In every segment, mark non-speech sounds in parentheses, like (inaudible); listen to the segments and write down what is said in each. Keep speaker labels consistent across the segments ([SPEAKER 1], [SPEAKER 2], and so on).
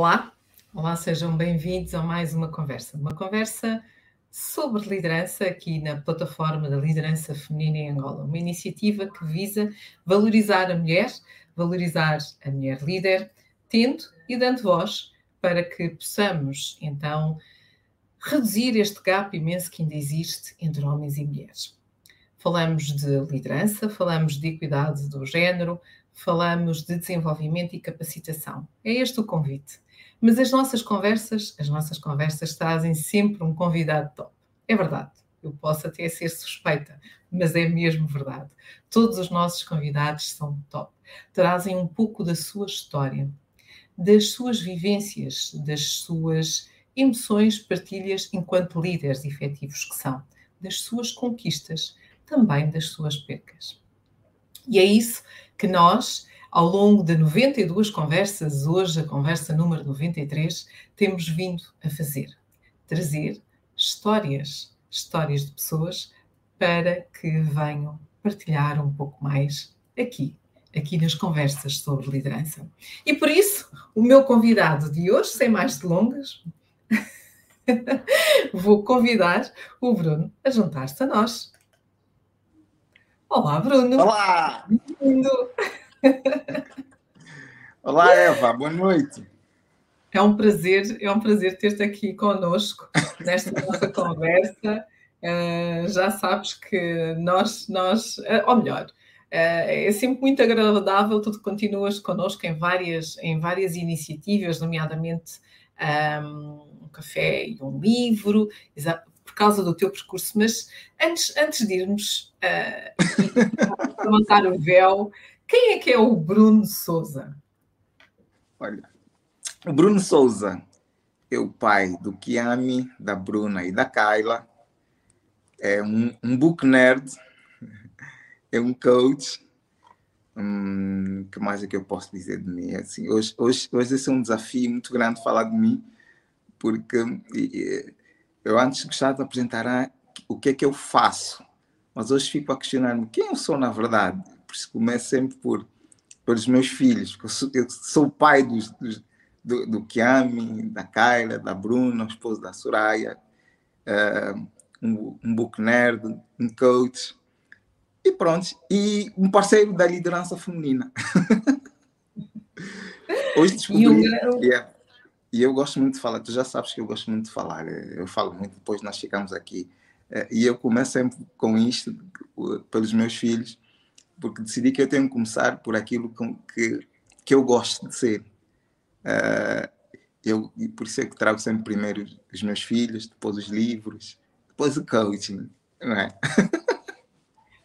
[SPEAKER 1] Olá, olá, sejam bem-vindos a mais uma conversa. Uma conversa sobre liderança aqui na plataforma da Liderança Feminina em Angola. Uma iniciativa que visa valorizar a mulher, valorizar a mulher líder, tendo e dando voz para que possamos então reduzir este gap imenso que ainda existe entre homens e mulheres. Falamos de liderança, falamos de equidade do género, falamos de desenvolvimento e capacitação. É este o convite. Mas as nossas conversas, as nossas conversas trazem sempre um convidado top. É verdade. Eu posso até ser suspeita, mas é mesmo verdade. Todos os nossos convidados são top. Trazem um pouco da sua história, das suas vivências, das suas emoções, partilhas enquanto líderes efetivos que são, das suas conquistas, também das suas percas. E é isso que nós, ao longo de 92 conversas, hoje a conversa número 93, temos vindo a fazer. Trazer histórias, histórias de pessoas para que venham partilhar um pouco mais aqui, aqui nas conversas sobre liderança. E por isso, o meu convidado de hoje, sem mais delongas, (laughs) vou convidar o Bruno a juntar-se a nós. Olá, Bruno.
[SPEAKER 2] Olá! Bem-vindo! Olá, Eva, boa noite.
[SPEAKER 1] É um prazer, é um prazer ter-te aqui conosco nesta nossa conversa. Uh, já sabes que nós, nós uh, ou melhor, uh, é sempre muito agradável, tu continuas connosco em várias, em várias iniciativas, nomeadamente um, um café e um livro, por causa do teu percurso, mas antes, antes de irmos (laughs) uh, levantar o véu, quem é que é o Bruno Souza?
[SPEAKER 2] Olha, o Bruno Souza é o pai do Kiami, da Bruna e da Kyla. É um, um book nerd, (laughs) é um coach. Hum, que mais é que eu posso dizer de mim? Assim, hoje, hoje, hoje esse é um desafio muito grande falar de mim, porque eu antes gostava de apresentar ah, o que é que eu faço, mas hoje fico a questionar-me quem eu sou na verdade isso começo sempre por pelos meus filhos, eu sou, eu sou o pai dos, dos, do, do Kiami, da Kyla, da Bruna, o esposo da Soraya, uh, um, um book nerd, um coach, e pronto, e um parceiro da liderança feminina. (laughs) Hoje descobri, e, yeah, e eu gosto muito de falar, tu já sabes que eu gosto muito de falar, eu falo muito, depois nós ficamos aqui, uh, e eu começo sempre com isto, pelos meus filhos, porque decidi que eu tenho que começar por aquilo que, que eu gosto de ser. Uh, eu, e por isso é que trago sempre primeiro os meus filhos, depois os livros, depois o coaching, não é? (laughs)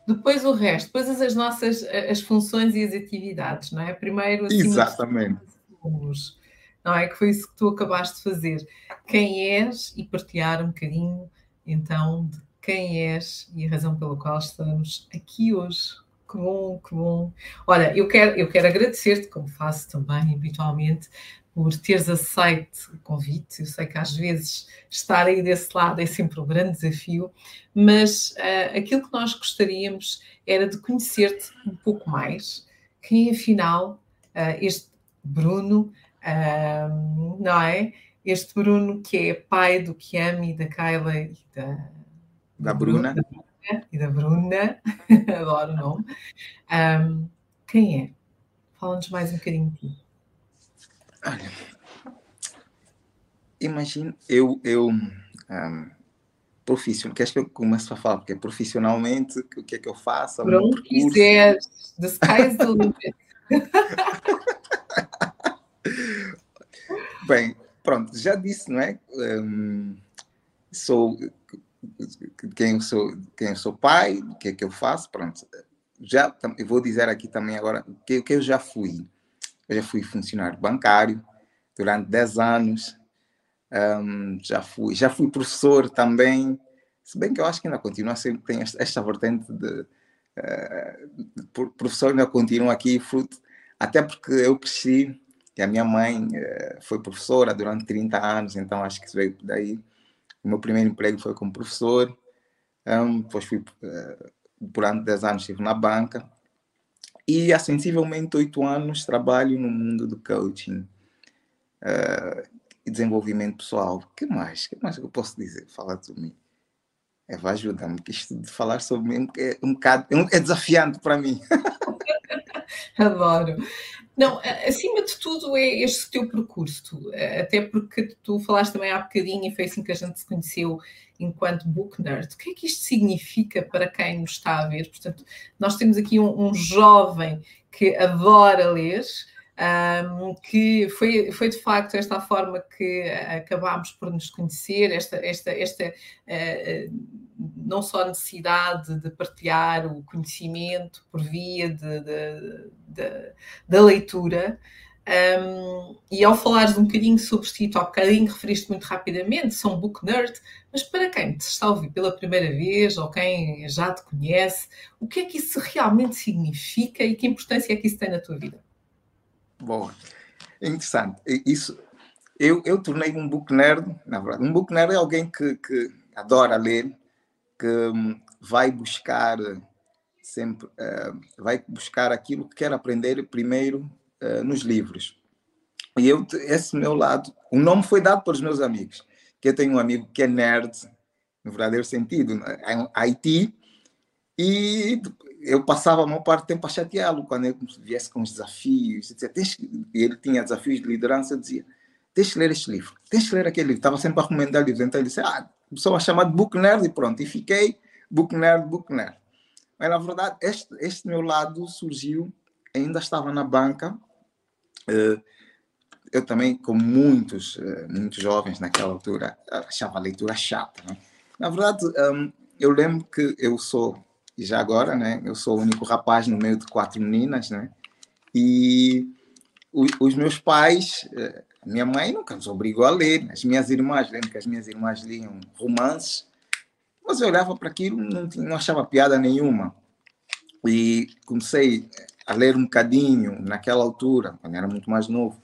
[SPEAKER 1] Depois o resto, depois as nossas as funções e as atividades, não é? Primeiro
[SPEAKER 2] assim, Exatamente.
[SPEAKER 1] Somos, não é? Que foi isso que tu acabaste de fazer. Quem és e partilhar um bocadinho então de quem és e a razão pela qual estamos aqui hoje que bom, que bom. Olha, eu quero, eu quero agradecer-te, como faço também habitualmente, por teres aceito o convite. Eu sei que às vezes estar aí desse lado é sempre um grande desafio, mas uh, aquilo que nós gostaríamos era de conhecer-te um pouco mais. Quem afinal uh, este Bruno, uh, não é? Este Bruno que é pai do Kiami, da Kyla e da,
[SPEAKER 2] da Bruna. Bruna
[SPEAKER 1] e da Bruna, (laughs) adoro o nome. Um, quem é? Fala-nos mais um bocadinho de ti.
[SPEAKER 2] Olha, imagino, eu, eu um, profissional, queres que eu comece a falar? Porque profissionalmente, o que é que eu faço?
[SPEAKER 1] Por onde quiseres, the sky's the limit. (laughs)
[SPEAKER 2] Bem, pronto, já disse, não é? Um, sou quem sou, quem eu sou pai, o que é que eu faço, pronto. Já, eu vou dizer aqui também agora o que, que eu já fui. Eu já fui funcionário bancário durante 10 anos, um, já, fui, já fui professor também, se bem que eu acho que ainda continua, sempre tem esta, esta vertente de uh, professor ainda continua aqui, fruto, até porque eu cresci e a minha mãe uh, foi professora durante 30 anos, então acho que isso veio daí. O meu primeiro emprego foi como professor, um, depois fui, uh, durante 10 anos estive na banca, e há sensivelmente 8 anos trabalho no mundo do coaching. uh, e desenvolvimento pessoal. O que mais? Que mais eu posso dizer? Falar de mim. Eva, ajuda-me, que isto de falar sobre mim é um bocado é, é desafiante para mim. (laughs)
[SPEAKER 1] Adoro. Não, acima de tudo é este teu percurso, até porque tu falaste também há bocadinho e foi assim que a gente se conheceu enquanto book nerd. O que é que isto significa para quem nos está a ver? Portanto, nós temos aqui um, um jovem que adora ler, um, que foi, foi de facto esta a forma que acabámos por nos conhecer, esta, esta, esta uh, não só necessidade de partilhar o conhecimento por via de, de, de, da leitura. Um, e ao falares um bocadinho sobre ti, ao bocadinho referiste muito rapidamente, sou um book nerd, mas para quem te está a ouvir pela primeira vez ou quem já te conhece, o que é que isso realmente significa e que importância é que isso tem na tua vida?
[SPEAKER 2] Boa. É interessante. Isso, eu, eu tornei um book nerd, na verdade. Um book nerd é alguém que, que adora ler, que hum, vai buscar sempre, uh, vai buscar aquilo que quer aprender primeiro uh, nos livros. E eu, esse meu lado, o nome foi dado pelos meus amigos, que eu tenho um amigo que é nerd, no verdadeiro sentido, em Haiti, e eu passava a maior parte do tempo a chateá-lo quando ele viesse com os desafios. Dizia, ele tinha desafios de liderança, dizia: Tens de ler este livro, tens de ler aquele livro. Estava sempre a recomendar livros. Então ele disse: Ah, começou a chamar de Book Nerd e pronto. E fiquei Book Nerd, Book Nerd. Mas na verdade, este, este meu lado surgiu, ainda estava na banca. Eh, eu também, como muitos, eh, muitos jovens naquela altura, achava a leitura chata. Né? Na verdade, hum, eu lembro que eu sou e já agora, né, eu sou o único rapaz no meio de quatro meninas, né, e os, os meus pais, eh, minha mãe nunca nos obrigou a ler, as minhas irmãs, lembro que as minhas irmãs liam romances, mas eu olhava para aquilo não, não achava piada nenhuma. E comecei a ler um bocadinho naquela altura, quando era muito mais novo,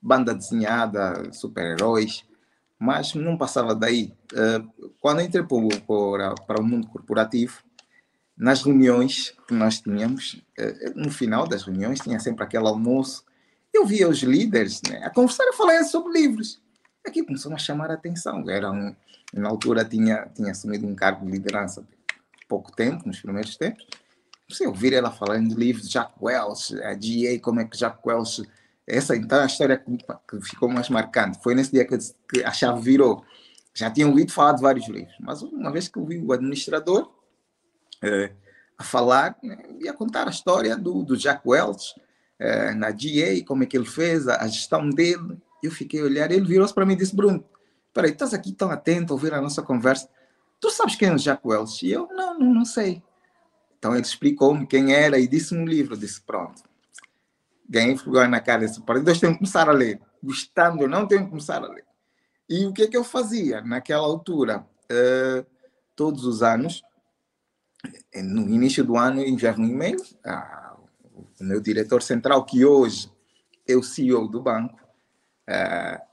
[SPEAKER 2] banda desenhada, super-heróis, mas não passava daí. Eh, quando entrei para, para o mundo corporativo, nas reuniões que nós tínhamos, eh, no final das reuniões, tinha sempre aquele almoço. Eu via os líderes né, a conversar e falar sobre livros. Aqui começou a chamar a atenção. Era um, na altura tinha, tinha assumido um cargo de liderança pouco tempo, nos primeiros tempos. Você ouvir ela falando de livros de Jack Welch, a GA, como é que Jack Welch. Essa então a história que, ficou mais marcante. Foi nesse dia que, que a chave virou. Já tinha ouvido falar de vários livros, mas uma vez que eu vi o administrador, é, a falar né, e a contar a história do, do Jack Welch é, na GA, como é que ele fez, a, a gestão dele. Eu fiquei a olhar, ele virou-se para mim e disse: Bruno, peraí, estás aqui tão atento a ouvir a nossa conversa. Tu sabes quem é o Jack Welch? E eu, não, não, não sei. Então ele explicou-me quem era e disse-me um livro. Eu disse: pronto. Ganhei vergonha na cara. Disse: para Deus, tenho que começar a ler. Gostando, eu não tenho que começar a ler. E o que é que eu fazia naquela altura? Uh, todos os anos, no início do ano, enviava um e-mail ao meu diretor central, que hoje é o CEO do banco, uh,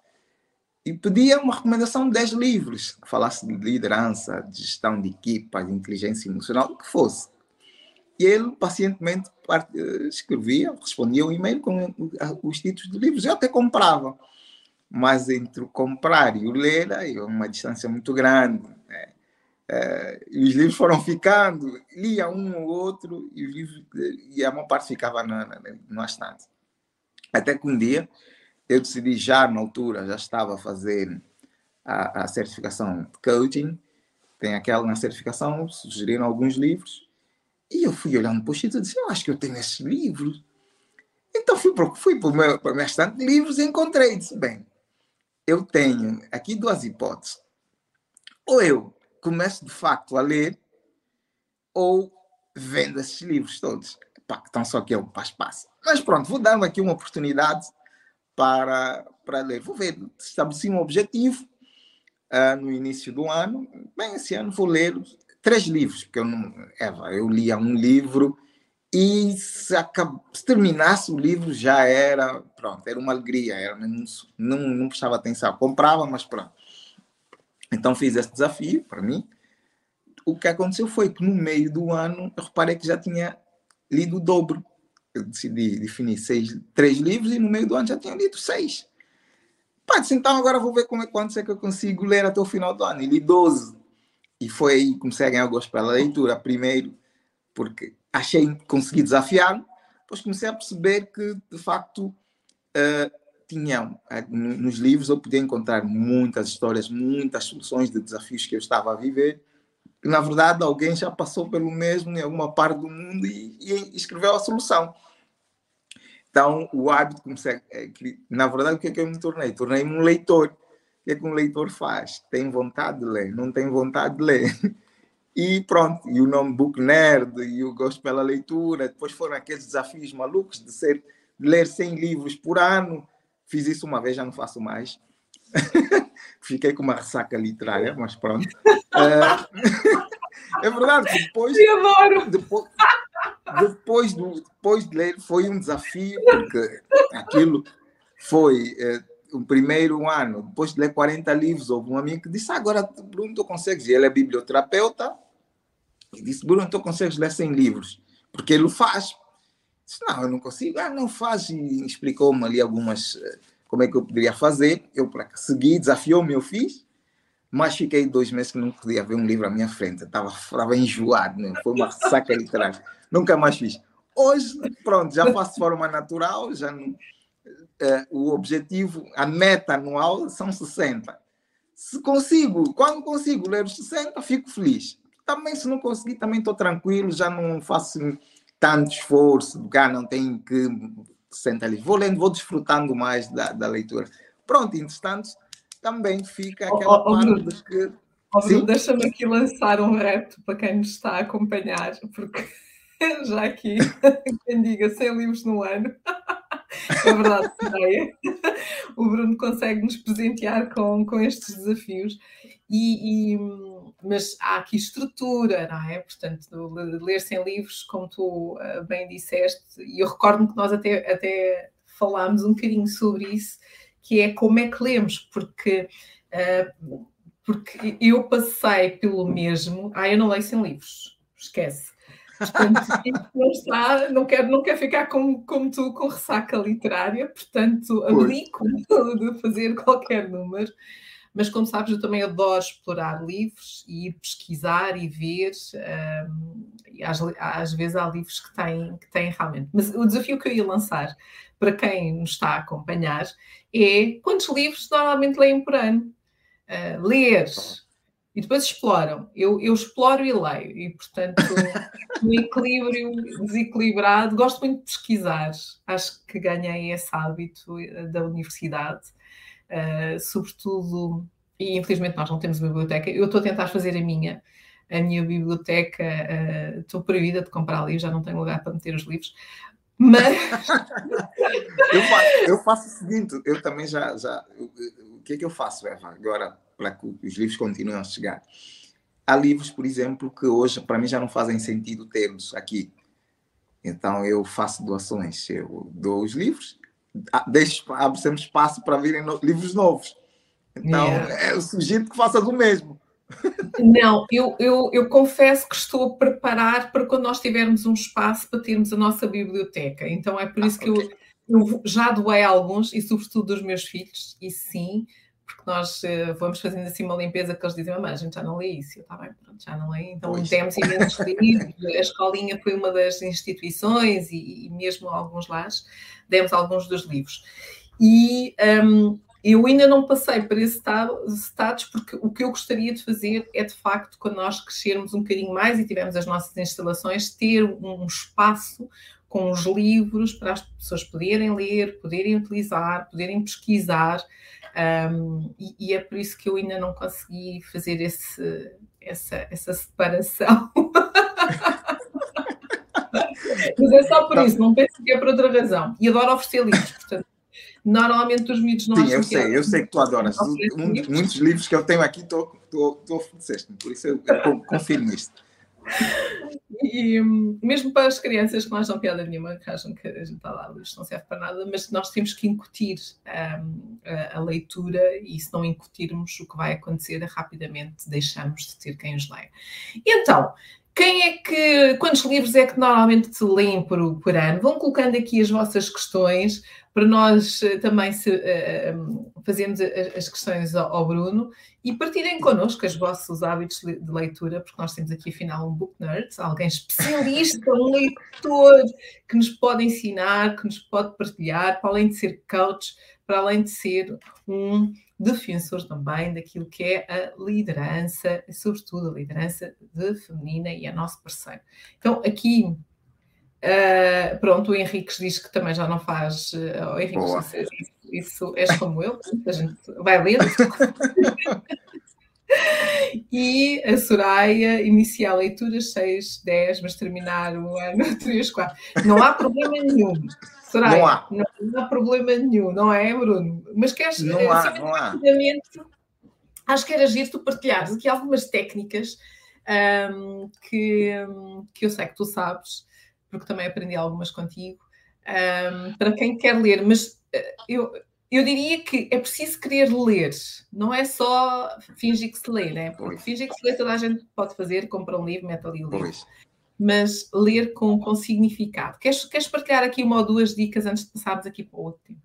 [SPEAKER 2] e pedia uma recomendação de 10 livros que falasse de liderança, de gestão de equipa, de inteligência emocional, o que fosse. E ele pacientemente escrevia, respondia o e-mail com os títulos de livros. Eu até comprava, mas entre o comprar e o ler, aí uma distância muito grande. É, e os livros foram ficando, lia um ou outro e, livros, e a maior parte ficava na, na, no estante. Até que um dia eu decidi, já na altura, já estava a fazer a, a certificação de coaching, tem aquela na certificação, sugeriram alguns livros, e eu fui olhando para o e disse, eu acho que eu tenho esses livros. Então fui para, fui o meu, para o meu estante de livros e encontrei, disse, bem, eu tenho aqui duas hipóteses. Ou eu começo de facto a ler ou vendo esses livros todos. Pá, então só que é o passo-passo. Mas pronto, vou dar aqui uma oportunidade para, para ler. Vou ver, estabeleci um objetivo uh, no início do ano. Bem, esse ano vou ler três livros, porque eu não. Eva, eu lia um livro e se, acab... se terminasse o livro já era. Pronto, era uma alegria. Era, não, não, não prestava atenção. Comprava, mas pronto. Então fiz esse desafio para mim. O que aconteceu foi que no meio do ano eu reparei que já tinha lido o dobro. Eu decidi definir seis, três livros e no meio do ano já tinha lido seis. Pá, disse, então agora vou ver como é, quantos é que eu consigo ler até o final do ano. E li 12. E foi aí que comecei a ganhar gosto pela leitura. Primeiro, porque achei consegui desafiar depois comecei a perceber que, de facto, uh, tinham, uh, nos livros eu podia encontrar muitas histórias, muitas soluções de desafios que eu estava a viver. E, na verdade, alguém já passou pelo mesmo em alguma parte do mundo e, e escreveu a solução. Então, o hábito comecei. Na verdade, o que é que eu me tornei? Tornei-me um leitor. O que é que um leitor faz? Tem vontade de ler, não tem vontade de ler. (laughs) E pronto, e o nome Book Nerd, e o gosto pela leitura. Depois foram aqueles desafios malucos de, ser, de ler 100 livros por ano. Fiz isso uma vez, já não faço mais. (laughs) Fiquei com uma ressaca literária, mas pronto. (laughs) É, (laughs) é verdade, depois, depois, depois, depois de ler, foi um desafio, porque aquilo foi. É, o primeiro ano, depois de ler 40 livros, houve um amigo que disse: Agora, Bruno, tu consegues? E ele é biblioterapeuta, e disse, Bruno, tu consegues ler 100 livros? Porque ele o faz. Disse, não, eu não consigo. Ah, não faz. E explicou-me ali algumas, eh, como é que eu poderia fazer. Eu segui, desafiou-me, eu fiz. Mas fiquei dois meses que não podia ver um livro à minha frente. Estava, estava enjoado, né? foi uma saca literária. Nunca mais fiz. Hoje, pronto, já faço de forma natural, já não, uh, o objetivo, a meta anual são 60. Se consigo, quando consigo ler os 60, fico feliz também se não conseguir, também estou tranquilo, já não faço tanto esforço, cá não tenho que sentar ali. Vou lendo, vou desfrutando mais da, da leitura. Pronto, entretanto, também fica aquela oh, oh, parte de que.
[SPEAKER 1] Oh, Deixa-me aqui lançar um reto para quem nos está a acompanhar, porque (laughs) já aqui, (laughs) quem diga 100 livros no ano, (laughs) é verdade, é. o Bruno consegue nos presentear com, com estes desafios. E, e, mas há aqui estrutura, não é? Portanto, ler sem livros, como tu uh, bem disseste, e eu recordo-me que nós até, até falámos um bocadinho sobre isso, que é como é que lemos, porque, uh, porque eu passei pelo mesmo. Ah, eu não leio sem livros, esquece. Portanto, (laughs) não, está, não, quero, não quero ficar como, como tu com ressaca literária, portanto, abdico (laughs) de fazer qualquer número. Mas, como sabes, eu também adoro explorar livros e ir pesquisar e ver. Um, e às, às, vezes há livros que têm, que têm realmente. Mas o desafio que eu ia lançar para quem nos está a acompanhar é quantos livros normalmente leem por ano? Uh, ler e depois exploram. Eu, eu exploro e leio, e portanto, no (laughs) equilíbrio desequilibrado, gosto muito de pesquisar. Acho que ganhei esse hábito eh, da universidade uh, sobretudo, e infelizmente nós não temos biblioteca, eu estou a tentar fazer a minha, a minha biblioteca, uh, estou proibida de comprar livros, já não tenho lugar para meter os livros, mas... (laughs)
[SPEAKER 2] eu, faço, eu, faço, o seguinte, eu também já, já o que é que eu faço, Eva, agora, para que os livros continuem a chegar? Há livros, por exemplo, que hoje, para mim, já não fazem sentido termos aqui. Então, eu faço doações. Eu dou os livros deixe, abre sempre espaço para virem no, livros novos. Então, yeah. é, eu sugiro que faças o mesmo.
[SPEAKER 1] Não, eu, eu, eu confesso que estou a preparar para quando nós tivermos um espaço para termos a nossa biblioteca. Então é por isso ah, que okay. eu, eu já doei alguns, e sobretudo dos meus filhos, e sim, nós uh, vamos fazendo assim uma limpeza que eles dizem, mamãe, a gente já não lê isso, está bem, pronto, já não lê, então pois. temos imensos (laughs) livros, a escolinha foi uma das instituições e, e mesmo alguns lares, demos alguns dos livros. E um, eu ainda não passei para esse status, porque o que eu gostaria de fazer é, de facto, quando nós crescermos um bocadinho mais e tivermos as nossas instalações, ter um espaço com os livros para as pessoas poderem ler, poderem utilizar, poderem pesquisar. Um, e, e, é por isso que eu ainda não consegui fazer esse, essa, essa separação. (laughs) Mas é só por não. isso, não penso que é por outra razão. E adoro oferecer livros, portanto, normalmente os miúdos não
[SPEAKER 2] Sim, eu sei, é eu sei que tu adoras. Muitos, muitos livros que eu tenho aqui, tu ofereceste por isso eu, eu confirmo isto.
[SPEAKER 1] E mesmo para as crianças que não acham piada nenhuma, que acham que a gente está lá, isto não serve para nada, mas nós temos que incutir um, a, a, leitura e se não incutirmos, o que vai acontecer rapidamente deixamos de ter quem os leia. E então, quem é que, quantos livros é que normalmente se leem por, por ano? Vão colocando aqui as vossas questões para nós eh, também se, uh, fazermos as questões ao, Bruno e partilhem connosco os vossos hábitos de leitura, porque nós temos aqui afinal um book nerd, alguém especialista, um leitor que nos pode ensinar, que nos pode partilhar, para além de ser coach, para além de ser um defensor também daquilo que é a liderança, sobretudo a liderança de feminina e é nosso parceiro. Então, aqui, uh, pronto, o Henrique diz que também já não faz. Uh, o Henrique diz, isso, isso és como eu, a gente vai ler. (laughs) E a Soraya inicia a leitura 6, 10, mas terminar o ano (laughs) 3, 4. Não há problema nenhum. Soraya, não há. Não, não, há problema nenhum, não é, Bruno? Mas queres
[SPEAKER 2] não eh, há, não há.
[SPEAKER 1] Acho que era giro tu partilhares aqui algumas técnicas um, que, que eu sei que tu sabes, porque também aprendi algumas contigo, um, para quem quer ler, mas eh, eu, eu diria que é preciso querer ler, não é só fingir que se lê, né? Porque fingir que se lê toda a gente pode fazer, compra um livro, mete ali o livro. Pois mas ler com, com significado. Queres, queres partilhar aqui uma ou duas dicas antes de passarmos aqui para o outro tema?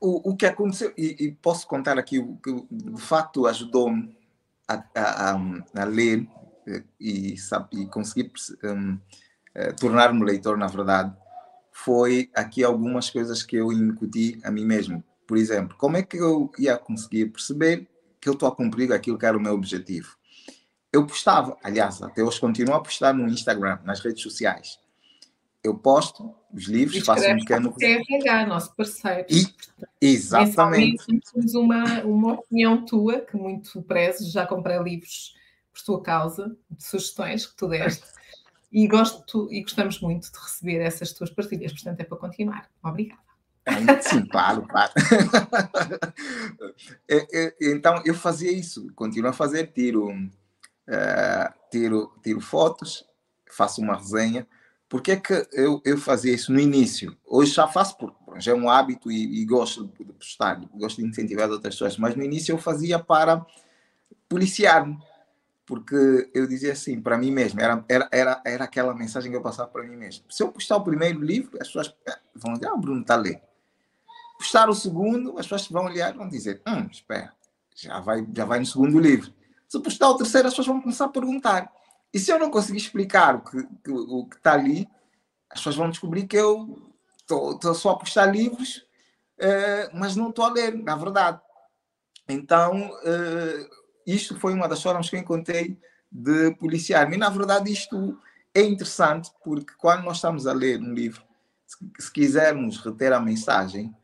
[SPEAKER 2] O, o que aconteceu, e, e, posso contar aqui o que de facto ajudou-me a, a, a, ler eh, e, sabe, e conseguir um, uh, tornar-me leitor, na verdade, foi aqui algumas coisas que eu incuti a mim mesmo. Por exemplo, como é que eu ia conseguir perceber que eu estou a cumprir aquilo que era o meu objetivo? eu postava, aliás, até hoje continuo a postar no Instagram, nas redes sociais. Eu posto os livros, faço um pequeno.
[SPEAKER 1] TRH, nosso parceiro.
[SPEAKER 2] E, exatamente.
[SPEAKER 1] Temos uma, uma opinião tua, que muito prezo, já comprei livros por tua causa, de sugestões que tu deste. E gosto e gostamos muito de receber essas tuas partilhas, portanto é para continuar. Obrigada.
[SPEAKER 2] Sim, claro, claro. (laughs) É, é, então eu fazia isso, continuo a fazer, tiro uh, tiro, tiro fotos, faço uma resenha. Por que, é que eu, eu fazia isso no início? Hoje já faço, porque já é um hábito e, e gosto de postar, gosto de incentivar outras pessoas, mas no início eu fazia para policiar-me, porque eu dizia assim para mim mesmo, era, era, era, era aquela mensagem que eu passava para mim mesmo. Se eu postar o primeiro livro, as pessoas eh, vão dizer, ah, o Bruno está a ler. Postar o segundo, as pessoas vão olhar vão dizer, hum, espera, já vai, já vai no segundo livro. Se postar o terceiro, as pessoas vão começar a perguntar. E se eu não conseguir explicar o que, que o que está ali, as pessoas vão descobrir que eu estou só a postar livros, uh, mas não estou a ler, na verdade. Então, uh, isto foi uma das formas que eu encontrei de policiar-me. Na verdade, isto é interessante, porque quando nós estamos a ler um livro, se, se quisermos reter a mensagem,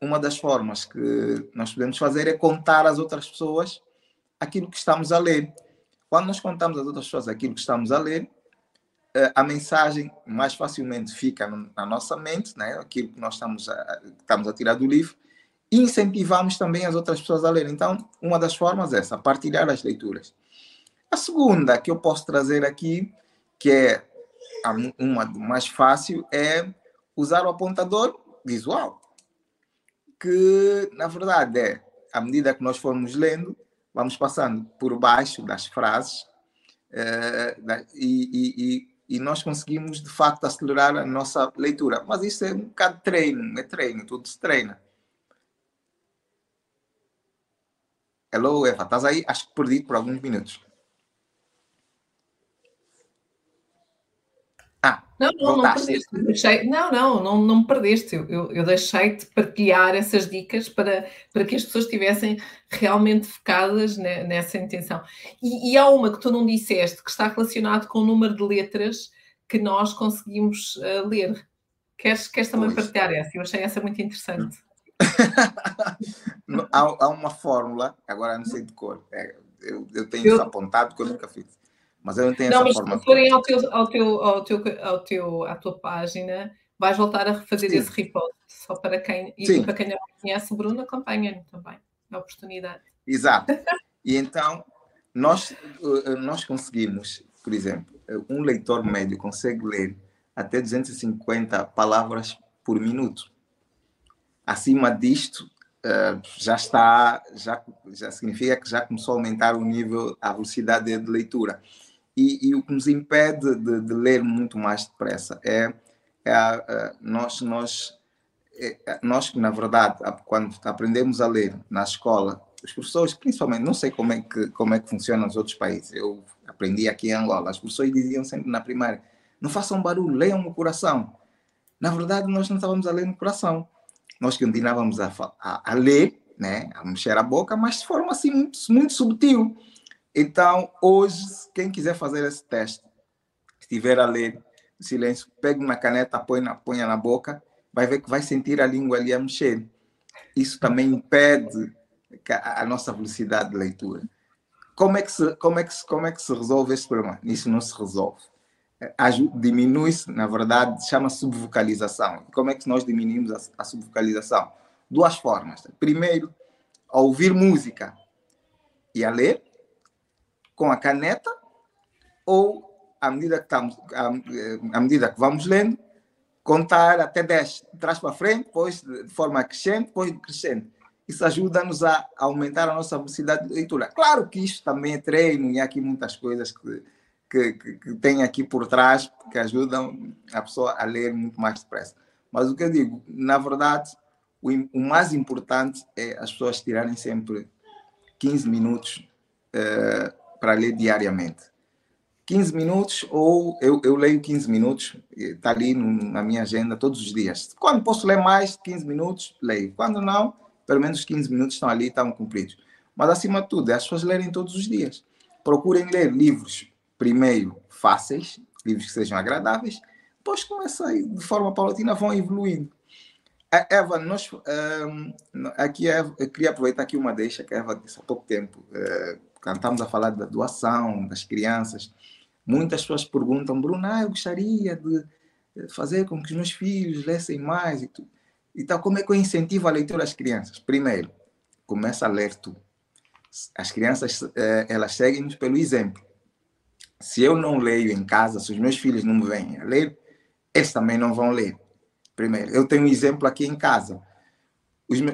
[SPEAKER 2] uma das formas que nós podemos fazer é contar às outras pessoas aquilo que estamos a ler. Quando nós contamos às outras pessoas aquilo que estamos a ler, eh, a mensagem mais facilmente fica na nossa mente, né? aquilo que nós estamos a, estamos a tirar do livro, incentivamos também as outras pessoas a ler. Então, uma das formas é essa, partilhar as leituras. A segunda que eu posso trazer aqui, que é uma mais fácil, é usar o apontador visual. Que, na verdade, é, à medida que nós formos lendo, vamos passando por baixo das frases uh, e, e, e, nós conseguimos, de facto, acelerar a nossa leitura. Mas isso é um bocado de treino, é treino, tudo se treina. Hello, Eva, estás aí? Acho que perdi por alguns minutos.
[SPEAKER 1] Ah, não, não, não perdeste. Deixei, não, não, não, não me perdeste. Eu, eu, deixei-te partilhar essas dicas para, para que as pessoas estivessem realmente focadas ne, nessa intenção. E, e, há uma que tu não disseste que está relacionado com o número de letras que nós conseguimos uh, ler. Queres, queres também pois. partilhar essa? Eu achei essa muito interessante.
[SPEAKER 2] Há, há, uma fórmula, agora não sei de cor, é, eu, eu tenho eu, isso apontado que eu nunca fiz mas eu não tenho não, essa forma.
[SPEAKER 1] Se forem ao teu, ao teu, ao teu, ao teu, à tua página, vais voltar a fazer Sim. esse repost. Só para quem, e Sim. para quem não conhece o Bruno, acompanha-me também. É oportunidade.
[SPEAKER 2] Exato. E então, nós, eh, nós conseguimos, por exemplo, um leitor médio consegue ler até 250 palavras por minuto. Acima disto, uh, já está, já, já significa que já começou a aumentar o nível, a velocidade de leitura. E, e o que nos impede de, de, ler muito mais depressa é, é a, nós, nós, é, nós, na verdade, quando aprendemos a ler na escola, os professores, principalmente, não sei como é que, como é que funciona nos outros países, eu aprendi aqui em Angola, as pessoas diziam sempre na primária, não façam barulho, leiam no coração. Na verdade, nós não estávamos a ler no coração. Nós continuávamos a, a, a ler, né, a mexer a boca, mas de forma assim muito, muito subtil. Então, hoje, quem quiser fazer esse teste, estiver a ler silêncio, pegue uma caneta, põe na, põe na boca, vai ver que vai sentir a língua ali a mexer. Isso também impede a, a nossa velocidade de leitura. Como é que se, como é que se, como é que se resolve esse problema? Isso não se resolve. Diminui-se, na verdade, chama subvocalização. Como é que nós diminuímos a, a subvocalização? Duas formas. Primeiro, a ouvir música e a ler, com a caneta ou à medida que estamos à medida que vamos lendo contar até 10 de trás para frente depois de forma crescente depois crescente isso ajuda-nos a aumentar a nossa velocidade de leitura claro que isto também é treino e há aqui muitas coisas que que, que, que tem aqui por trás que ajudam a pessoa a ler muito mais depressa mas o que eu digo na verdade o, o mais importante é as pessoas tirarem sempre 15 minutos uh, para ler diariamente. 15 minutos, ou eu, eu leio 15 minutos, está ali no, na minha agenda todos os dias. Quando posso ler mais 15 minutos, leio. Quando não, pelo menos 15 minutos estão ali, estão cumpridos. Mas, acima de tudo, é as pessoas lerem todos os dias. Procurem ler livros, primeiro, fáceis, livros que sejam agradáveis, depois começa de forma paulatina, vão evoluindo. Eva, nós, um, aqui, eu queria aproveitar aqui uma deixa que a Eva disse há pouco tempo. Uh, quando estamos a falar da doação, das crianças, muitas pessoas perguntam, Bruno, ah, eu gostaria de fazer com que os meus filhos lessem mais e tudo. Então, como é que eu incentivo a leitura às crianças? Primeiro, começa a ler tu. As crianças, eh, elas seguem-nos pelo exemplo. Se eu não leio em casa, se os meus filhos não me vêm a ler, eles também não vão ler. Primeiro, eu tenho um exemplo aqui em casa.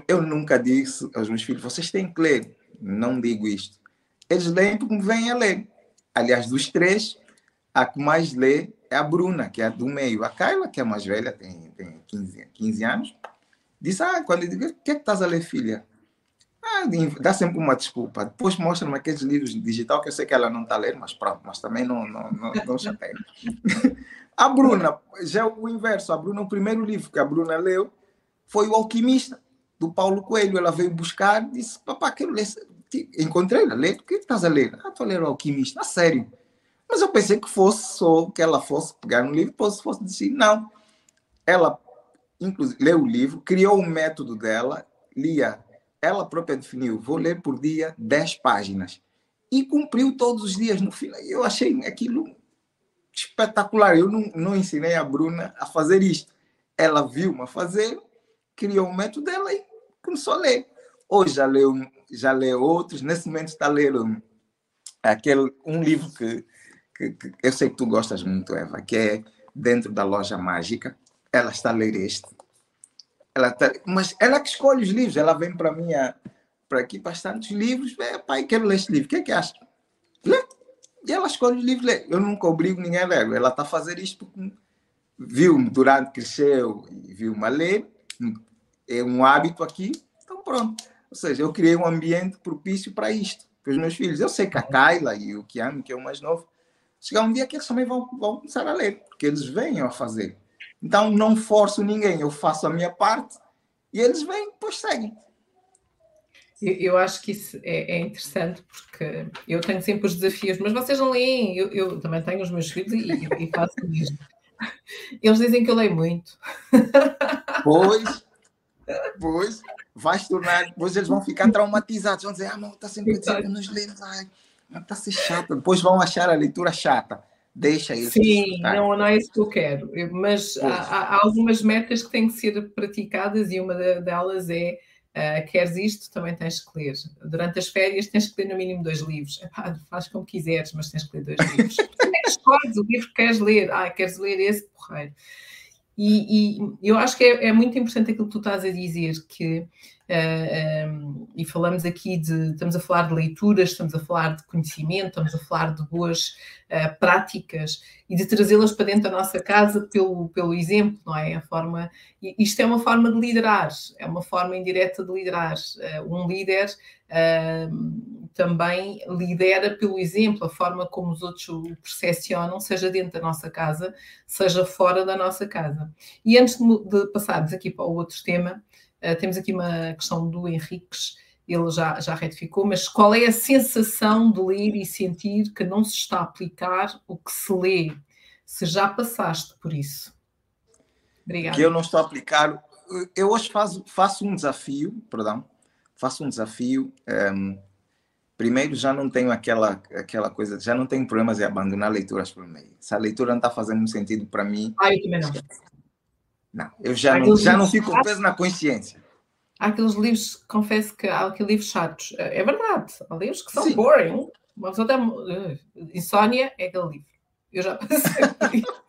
[SPEAKER 2] Eu nunca disse aos meus filhos, vocês têm que ler. Não digo isto eles leem porque vêm a ler. Aliás, dos três, a que mais lê é a Bruna, que é a do meio. A Carla, que é a mais velha, tem, tem 15, 15 anos, disse: Ah, quando eu digo, o que é que estás a ler, filha? Ah, dá sempre uma desculpa. Depois mostra-me aqueles livros digital que eu sei que ela não está a ler, mas pronto, mas também não, não, não, não chateia. (laughs) a Bruna, já é o inverso. A Bruna, o primeiro livro que a Bruna leu foi O Alquimista, do Paulo Coelho. Ela veio buscar e disse: Papá, quero ler encontrei ela, lê, o que estás a ler? Ah, estou a ler o Alquimista, a sério. Mas eu pensei que fosse só que ela fosse pegar no livro, depois fosse dizer, não. Ela, inclusive, leu o livro, criou um método dela, lia, ela própria definiu, vou ler por dia 10 páginas. E cumpriu todos os dias no final. Eu achei aquilo espetacular. Eu não, não ensinei a Bruna a fazer isto. Ela viu-me fazer, criou um método dela e começou a ler. Hoje já leu já lê outros, nesse momento está um, aquele, um livro que, que, que, eu sei que tu gostas muito, Eva, que é Dentro da Loja Mágica. Ela está a ler este. Ela está, mas ela que escolhe os livros, ela vem para mim para aqui bastantes livros, é, pai, quero ler este livro, o que é que acha? Lê. E ela escolhe os livros, lê. Eu nunca obrigo ninguém a ler, ela está a fazer isto porque viu-me durante cresceu e viu-me a ler, é um hábito aqui, então pronto. Ou seja, eu criei um ambiente propício para isto, para os meus filhos. Eu sei que a Kyla e o Kiami, que é o mais novo, chegar um dia que eles também vão, vão começar a ler, porque eles venham a fazer. Então, não forço ninguém, eu faço a minha parte e eles vêm, depois seguem.
[SPEAKER 1] Eu, eu acho que isso é, é, interessante porque eu tenho sempre os desafios, mas vocês não leem, eu, eu também tenho os meus filhos e, e faço o mesmo. Eles dizem que eu leio muito.
[SPEAKER 2] Pois, pois vai tornar, depois eles vão ficar traumatizados, vão dizer, ah, não, está sempre a dizer nos livros, ai, está a ser chato. Depois vão achar a leitura chata. Deixa isso.
[SPEAKER 1] Sim, não, não é isso que eu quero. Mas há, há, algumas metas que têm que ser praticadas e uma delas é Uh, queres isto, também tens que ler. Durante as férias tens que ler no mínimo dois livros. Epá, faz como quiseres, mas tens que ler dois livros. (laughs) escolhes o livro que queres ler. Ah, queres ler esse porreiro. E, e, eu acho que é, é, muito importante aquilo que tu estás a dizer, que uh, eh, um, eh, e falamos aqui de, estamos a falar de leituras, estamos a falar de conhecimento, estamos a falar de boas uh, práticas e de trazê-las para dentro da nossa casa pelo, pelo exemplo, não é? A forma, isto é uma forma de liderar, é uma forma indireta de liderar. Uh, um líder também lidera pelo exemplo, a forma como os outros o percepcionam, seja dentro da nossa casa, seja fora da nossa casa. E antes de, de passarmos aqui para o outro tema, uh, temos aqui uma questão do Henriques, ele já, já retificou, mas qual é a sensação de ler e sentir que não se está a aplicar o que se lê? Se já passaste por isso.
[SPEAKER 2] Obrigada. Que eu não estou a aplicar. Eu hoje faço, faço um desafio, perdão, faço um desafio. Um, ehm, primeiro já não tenho aquela aquela coisa, já não tenho problemas de abandonar leituras por meio. Se a leitura não está fazendo sentido para mim.
[SPEAKER 1] Ah, eu também não.
[SPEAKER 2] Não, eu já não, já não fico peso na consciência.
[SPEAKER 1] Há aqueles livros, confesso que há aqueles livros chatos. É, é verdade, há livros que são Sim. boring. Uma pessoa tem... Uh, insônia é aquele livro. Eu já (laughs) passei por isso.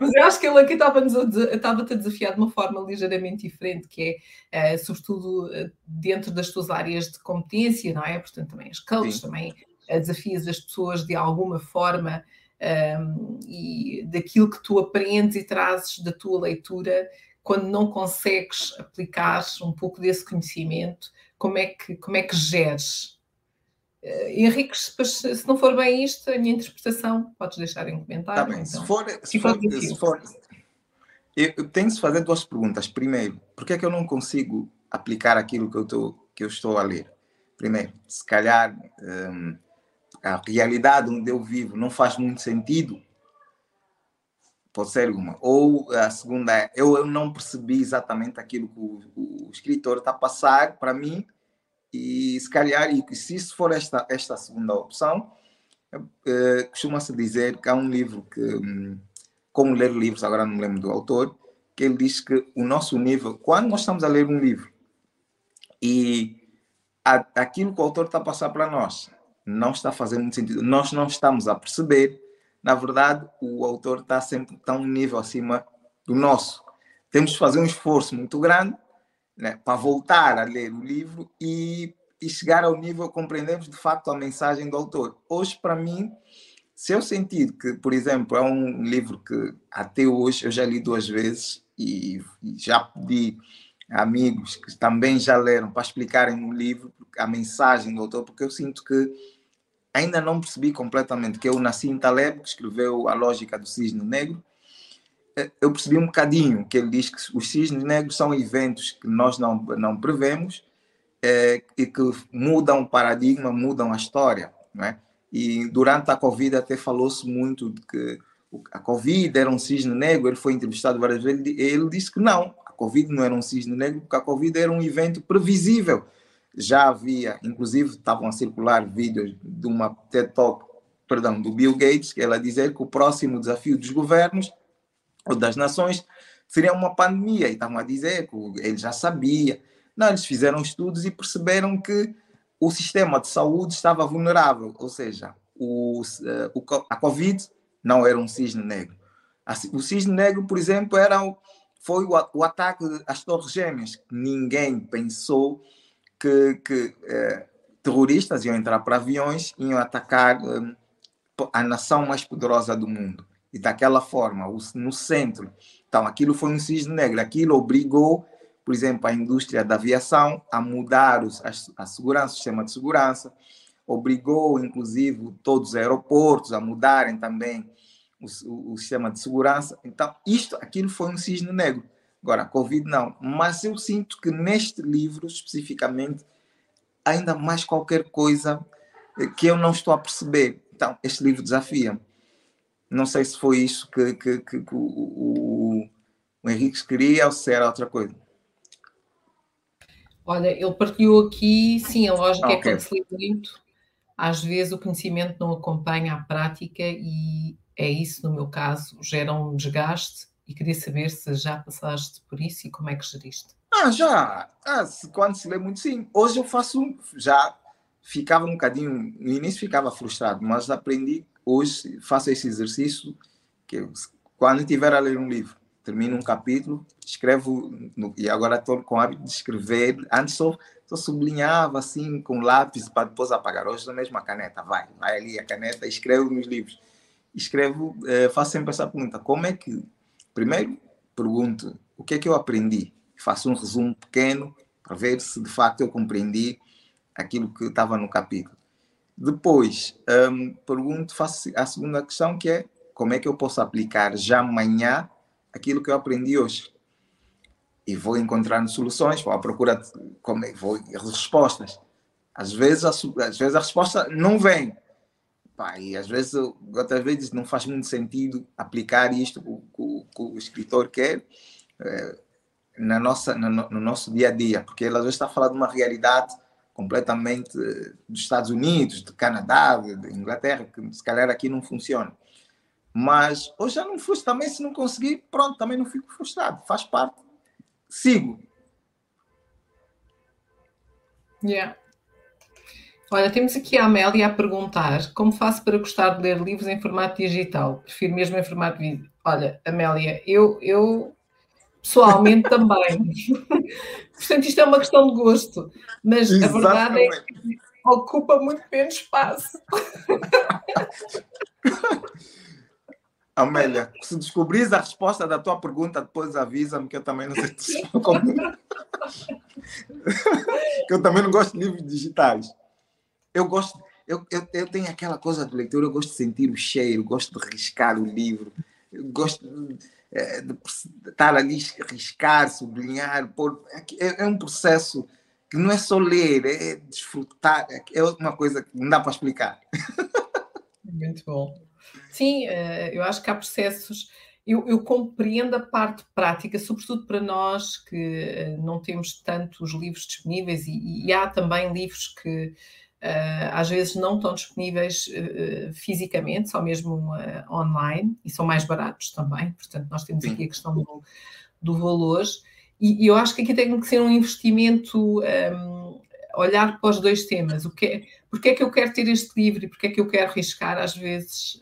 [SPEAKER 1] Mas eu acho que ele aqui estava-te a desafiar de uma forma ligeiramente diferente, que é, uh, sobretudo, uh, dentro das tuas áreas de competência, não é? Portanto, também as coaches, também uh, desafias as pessoas de alguma forma um, e daquilo que tu aprendes e trazes da tua leitura, quando não consegues aplicar um pouco desse conhecimento, como é que, como é que geres? Uh, Henrique, se não for bem isto, a minha interpretação, podes deixar em comentário. Tá bem.
[SPEAKER 2] Então. Se for, se for, se for eu tenho que fazer duas perguntas. Primeiro, por que é que eu não consigo aplicar aquilo que eu, tô, que eu estou a ler? Primeiro, se calhar um, a realidade onde eu vivo não faz muito sentido. Pode ser uma. Ou a segunda é, eu, eu não percebi exatamente aquilo que o, o escritor está a passar para mim e se calhar, e se isso for esta, esta segunda opção, é, costuma-se dizer que há um livro que, hum, como ler livros, agora não me lembro do autor, que ele diz que o nosso nível, quando nós estamos a ler um livro e a, aquilo que o autor está a passar para nós não está fazendo muito sentido, nós não estamos a perceber, na verdade, o autor está sempre está um nível acima do nosso. Temos que fazer um esforço muito grande né, para voltar a ler o livro e, e chegar ao nível compreendemos de facto a mensagem do autor. Hoje, para mim, se eu sentir que, por exemplo, é um livro que até hoje eu já li duas vezes e, e já pedi amigos que também já leram para explicarem no livro a mensagem do autor, porque eu sinto que ainda não percebi completamente que eu nasci em Taleb, que escreveu A Lógica do Cisne Negro, é, eu percebi um bocadinho que ele diz que os cisnes negros são eventos que nós não, não prevemos é, e que mudam o paradigma, mudam a história. Não é? E durante a Covid até falou-se muito de que a Covid era um cisne negro, ele foi entrevistado várias vezes, ele, ele disse que não, a Covid não era um cisne negro, porque a Covid era um evento previsível. Já havia, inclusive, estavam a circular vídeos de uma TED Talk, perdão, do Bill Gates, que ela dizer que o próximo desafio dos governos ou das nações, seria uma pandemia. E estavam a dizer que ele já sabia. Não, eles fizeram estudos e perceberam que o sistema de saúde estava vulnerável, ou seja, o, eh, a Covid não era um cisne negro. O cisne negro, por exemplo, era, foi o, o ataque às Torres Gêmeas. Ninguém pensou que, que eh, terroristas iam entrar para aviões e iam atacar eh, a nação mais poderosa do mundo e daquela forma, no centro. Então, aquilo foi um cisne negro. Aquilo obrigou, por exemplo, a indústria da aviação a mudar os, a, segurança, o sistema de segurança, obrigou, inclusive, todos os aeroportos a mudarem também o, o, o sistema de segurança. Então, isto, aquilo foi um cisne negro. Agora, a Covid não. Mas eu sinto que neste livro, especificamente, ainda mais qualquer coisa que eu não estou a perceber. Então, este livro desafia-me. Não sei se foi isso que, que, que, que o, o, o Henrique queria ou se era outra coisa.
[SPEAKER 1] Olha, ele partilhou aqui, sim, a lógica ah, okay. é que quando se lê muito, às vezes o conhecimento não acompanha a prática e é isso, no meu caso, gera um desgaste e queria saber se já passaste por isso e como é que geriste.
[SPEAKER 2] Ah, já. Ah, quando se lê muito, sim. Hoje eu faço, já ficava um bocadinho, no início ficava frustrado, mas aprendi hoje faço esse exercício que eu, quando estiver a ler um livro, termino um capítulo, escrevo, no, e agora estou com o hábito de escrever, antes só, só sublinhava assim com lápis para depois apagar, hoje na mesma caneta, vai, vai ali a caneta, escrevo nos livros. Escrevo, eh, faço sempre essa pergunta, como é que, primeiro, pergunto, o que é que eu aprendi? Faço um resumo pequeno para ver se de facto eu compreendi aquilo que estava no capítulo. Depois, um, pergunto, faço a segunda questão que é como é que eu posso aplicar já amanhã aquilo que eu aprendi hoje? E vou encontrar soluções, vou à procura de como é, vou, respostas. Às vezes, a, às vezes a resposta não vem. Pá, e às vezes, outras vezes não faz muito sentido aplicar isto que, que, que o escritor quer é, na nossa, no, no, nosso dia a dia, porque ele às vezes está a falar de uma realidade completamente eh, dos Estados Unidos, do Canadá, da Inglaterra, que se calhar aqui não funciona. Mas hoje já não fosse também, se não conseguir, pronto, também não fico frustrado, faz parte. Sigo.
[SPEAKER 1] Yeah. Olha, temos aqui a Amélia a perguntar como faço para gostar de ler livros em formato digital? Prefiro mesmo em formato vídeo. Olha, Amélia, eu, eu pessoalmente (laughs) também. (laughs) Portanto, isto é uma questão de gosto, mas Exatamente. a verdade é que ocupa muito menos espaço. (laughs)
[SPEAKER 2] Amélia, se descobris a resposta da tua pergunta, depois avisa-me que eu também não sei como. que eu também não gosto de livros digitais. Eu gosto, eu, eu, eu tenho aquela coisa de leitura, eu gosto de sentir o cheiro, gosto de riscar o livro, gosto de é, de estar ali, riscar, sublinhar, pôr. É, é, um processo que não é só ler, é desfrutar, é uma coisa que não dá para explicar. (laughs)
[SPEAKER 1] Muito bom. Sim, eh, eu acho que há processos. Eu, eu, compreendo a parte prática, sobretudo para nós que eh, não temos tantos livros disponíveis, e, e há também livros que às vezes não estão disponíveis uh, fisicamente, só mesmo uh, online, e são mais baratos também, portanto nós temos aqui a questão do, do valor, e, e, eu acho que aqui tem que ser um investimento, um, olhar para os dois temas, o que é, porque é que eu quero ter este livro e porque é que eu quero riscar, às vezes,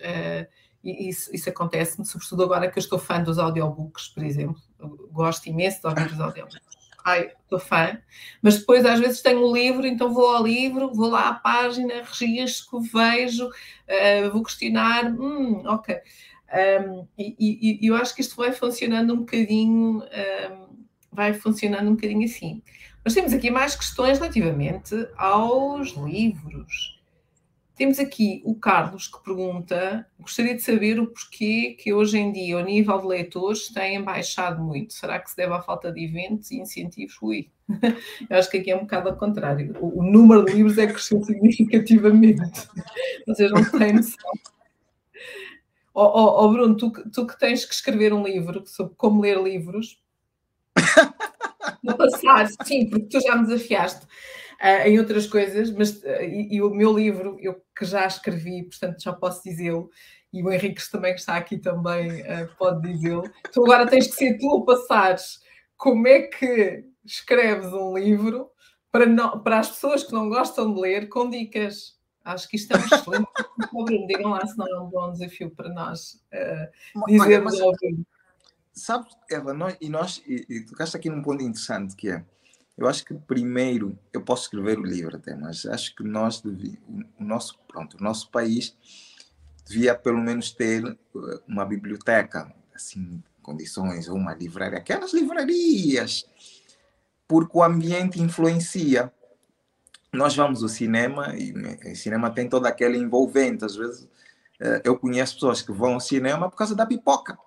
[SPEAKER 1] e isso, isso acontece-me, sobretudo agora que eu estou fã dos audiobooks, por exemplo, eu gosto imenso de ouvir os audiobooks ai, estou fã, mas depois às vezes tenho o um livro, então vou ao livro, vou lá à página, registro, vejo, uh, vou questionar, hum, ok. Um, e, e, eu acho que isto vai funcionando um bocadinho, um, vai funcionando um bocadinho assim. Mas temos aqui mais questões relativamente aos livros. Temos aqui o Carlos que pergunta: gostaria de saber o porquê que hoje em dia o nível de leitores tem baixado muito. Será que se deve à falta de eventos e incentivos? Ui, (laughs) eu acho que aqui é um bocado ao contrário. O, número de livros é cresceu (laughs) significativamente. Vocês não têm noção. Oh, oh, oh Bruno, tu, tu, que tens que escrever um livro sobre como ler livros, (laughs) no passar, sim, porque tu já me desafiaste uh, em outras coisas, mas uh, e, e, o meu livro, eu que já escrevi, portanto já posso dizê-lo, e o Henrique também que está aqui também uh, pode dizê-lo. Tu agora tens que ser tu a passares como é que escreves um livro para, não, para as pessoas que não gostam de ler com dicas. Acho que isto é um excelente. (laughs) Digam lá se não é um bom desafio para nós uh, dizermos ao.
[SPEAKER 2] Sabe, Eva, nós, e nós, e, e tocaste aqui num ponto interessante que é eu acho que primeiro eu posso escrever o livro até, mas acho que nós devi, o nosso pronto, o nosso país devia pelo menos ter eh, uma biblioteca assim condições ou uma livraria, aquelas livrarias, porque o ambiente influencia. Nós vamos ao cinema e o cinema tem toda aquela envolvente. Às vezes eh, eu conheço pessoas que vão ao cinema por causa da pipoca.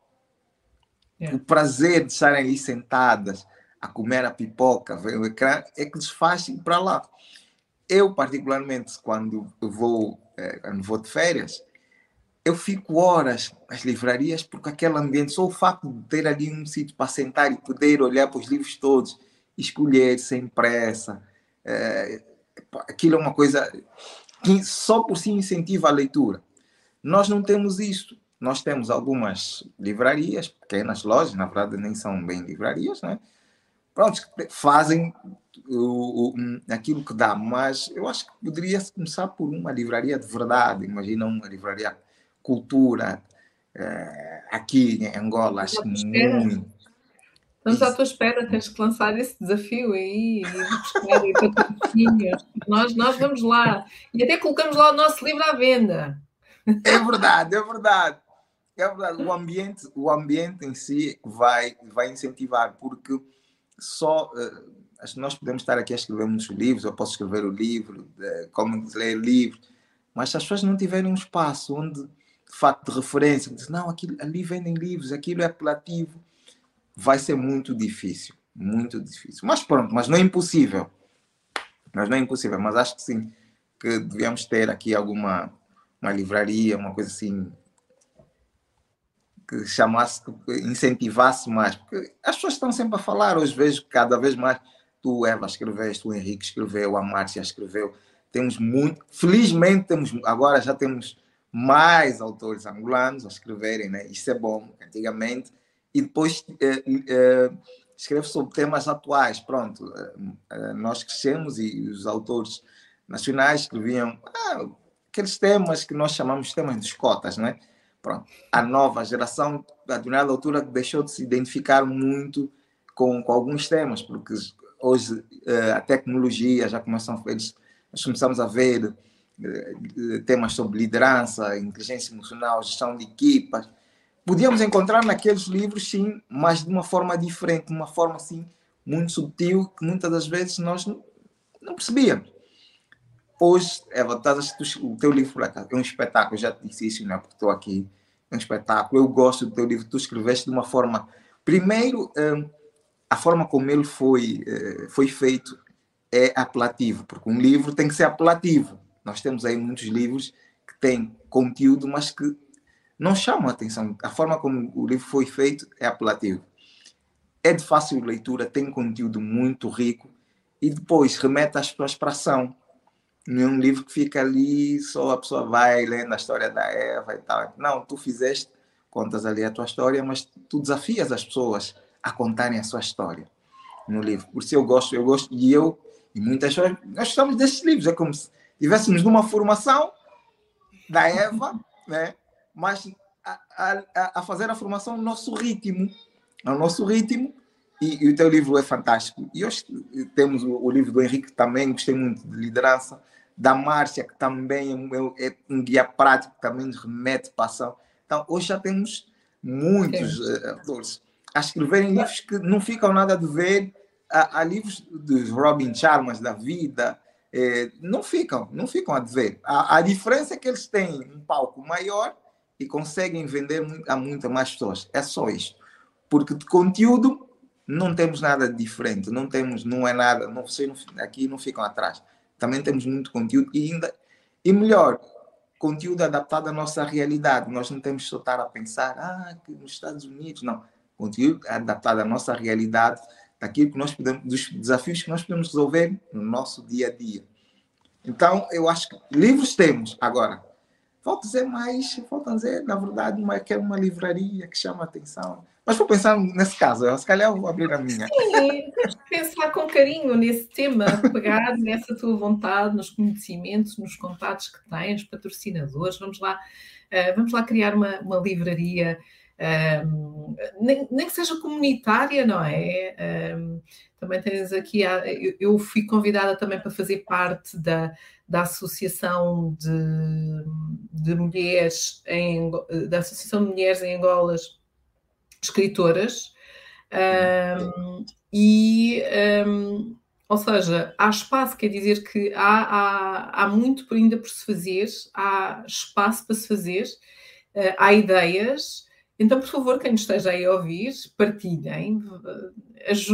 [SPEAKER 2] É. O prazer de estarem ali sentadas, a comer a pipoca, ver o ecrã, é que lhes faz ir para lá. Eu, particularmente, quando vou, é, quando vou de férias, eu fico horas nas livrarias porque aquele ambiente, só o facto de ter ali um sítio para sentar e poder olhar para os livros todos, escolher sem pressa, é, aquilo é uma coisa que só por si incentiva a leitura. Nós não temos isso. Nós temos algumas livrarias, pequenas lojas, na verdade nem são bem livrarias, né? Pronto, fazem o, o, aquilo que dá, mas eu acho que poderia começar por uma livraria de verdade. Imagina uma livraria cultura uh, aqui em Angola, acho que muito.
[SPEAKER 1] Estamos à tua espera, tens que lançar esse desafio aí e nós, nós vamos lá. E até colocamos lá o nosso livro à venda.
[SPEAKER 2] É verdade, é verdade. É verdade. O ambiente, o ambiente em si vai, vai incentivar, porque só uh, acho que nós podemos estar aqui a escrever muitos livros, eu posso escrever o livro, de, como ler livro, mas se as pessoas não tiverem um espaço onde, de facto, de referência, diz, não, aquilo, ali vendem livros, aquilo é apelativo, vai ser muito difícil, muito difícil. Mas pronto, mas não é impossível. Mas não é impossível, mas acho que sim, que devíamos ter aqui alguma uma livraria, uma coisa assim que chamasse, que incentivasse mais, porque as pessoas estão sempre a falar, hoje vejo cada vez mais tu, Eva, escreveste, o Henrique escreveu, a Márcia escreveu. Temos muito, felizmente temos, agora já temos mais autores angolanos a escreverem, né? Isso é bom, antigamente. E depois eh, eh, escreve sobre temas atuais, pronto. Eh, eh, nós crescemos e os autores nacionais escreviam ah, aqueles temas que nós chamamos de temas de cotas, né? Pronto. A nova geração, a determinada altura, deixou de se identificar muito com, com alguns temas, porque hoje eh, a tecnologia já começam nós começamos a ver eh, temas sobre liderança, inteligência emocional, gestão de equipas. Podíamos encontrar naqueles livros, sim, mas de uma forma diferente, de uma forma assim muito sutil, que muitas das vezes nós não percebíamos. Hoje, Eva, estás o teu livro é um espetáculo, já te disse isso, não é? Porque estou aqui, é um espetáculo. Eu gosto do teu livro, tu escreveste de uma forma. Primeiro, eh, a forma como ele foi, eh, foi feito é apelativo, porque um livro tem que ser apelativo. Nós temos aí muitos livros que têm conteúdo, mas que não chamam a atenção. A forma como o livro foi feito é apelativo. É de fácil leitura, tem conteúdo muito rico e depois remete as pessoas para ação. Não é um livro que fica ali, só a pessoa vai lendo a história da Eva e tal. Não, tu fizeste, contas ali a tua história, mas tu desafias as pessoas a contarem a sua história no livro. Por isso eu gosto, eu gosto, e eu, e muitas pessoas, nós gostamos desses livros, é como se estivéssemos numa formação da Eva, né? mas a, a, a fazer a formação no nosso ritmo, ao nosso ritmo, e, e, o teu livro é fantástico. E hoje temos o, o, livro do Henrique também, gostei muito de liderança, da Márcia, que também é, é um guia prático, também nos remete para ação. Então, hoje já temos muitos uh, autores a escreverem livros que não ficam nada a dever a, a livros dos Robin Charmas da vida. É, não ficam, não ficam a dever. A, a, diferença é que eles têm um palco maior e conseguem vender a muitas mais pessoas. É só isto. Porque de conteúdo não temos nada diferente, não temos, não é nada, não, vocês não, aqui não ficam atrás. Também temos muito conteúdo e ainda e melhor, conteúdo adaptado à nossa realidade. Nós não temos só estar a pensar, ah, que nos Estados Unidos, não conteúdo adaptado à nossa realidade, daquilo que nós podemos, dos desafios que nós podemos resolver no nosso dia a dia. Então, eu acho que livros temos. Agora, falta dizer mais, falta dizer, na verdade, uma, que é uma livraria que chama a atenção. Mas vou pensar nesse caso, eu, se calhar vou abrir a minha.
[SPEAKER 1] Sim, pensar com carinho nesse tema, pegar nessa tua vontade, nos conhecimentos, nos contatos que tens, patrocinadores. Vamos lá, uh, vamos lá criar uma, uma livraria um, nem, nem, que seja comunitária, não é? Um, também tens aqui, eu, eu, fui convidada também para fazer parte da, da Associação de, de Mulheres em, da Associação de Mulheres em Angolas Escritoras. Um, e ou seja, há espaço, quer dizer que há, há, há muito ainda por se fazer, há espaço para se fazer, uh, há ideias, então, por favor, quem nos esteja aí a ouvir, partilhem.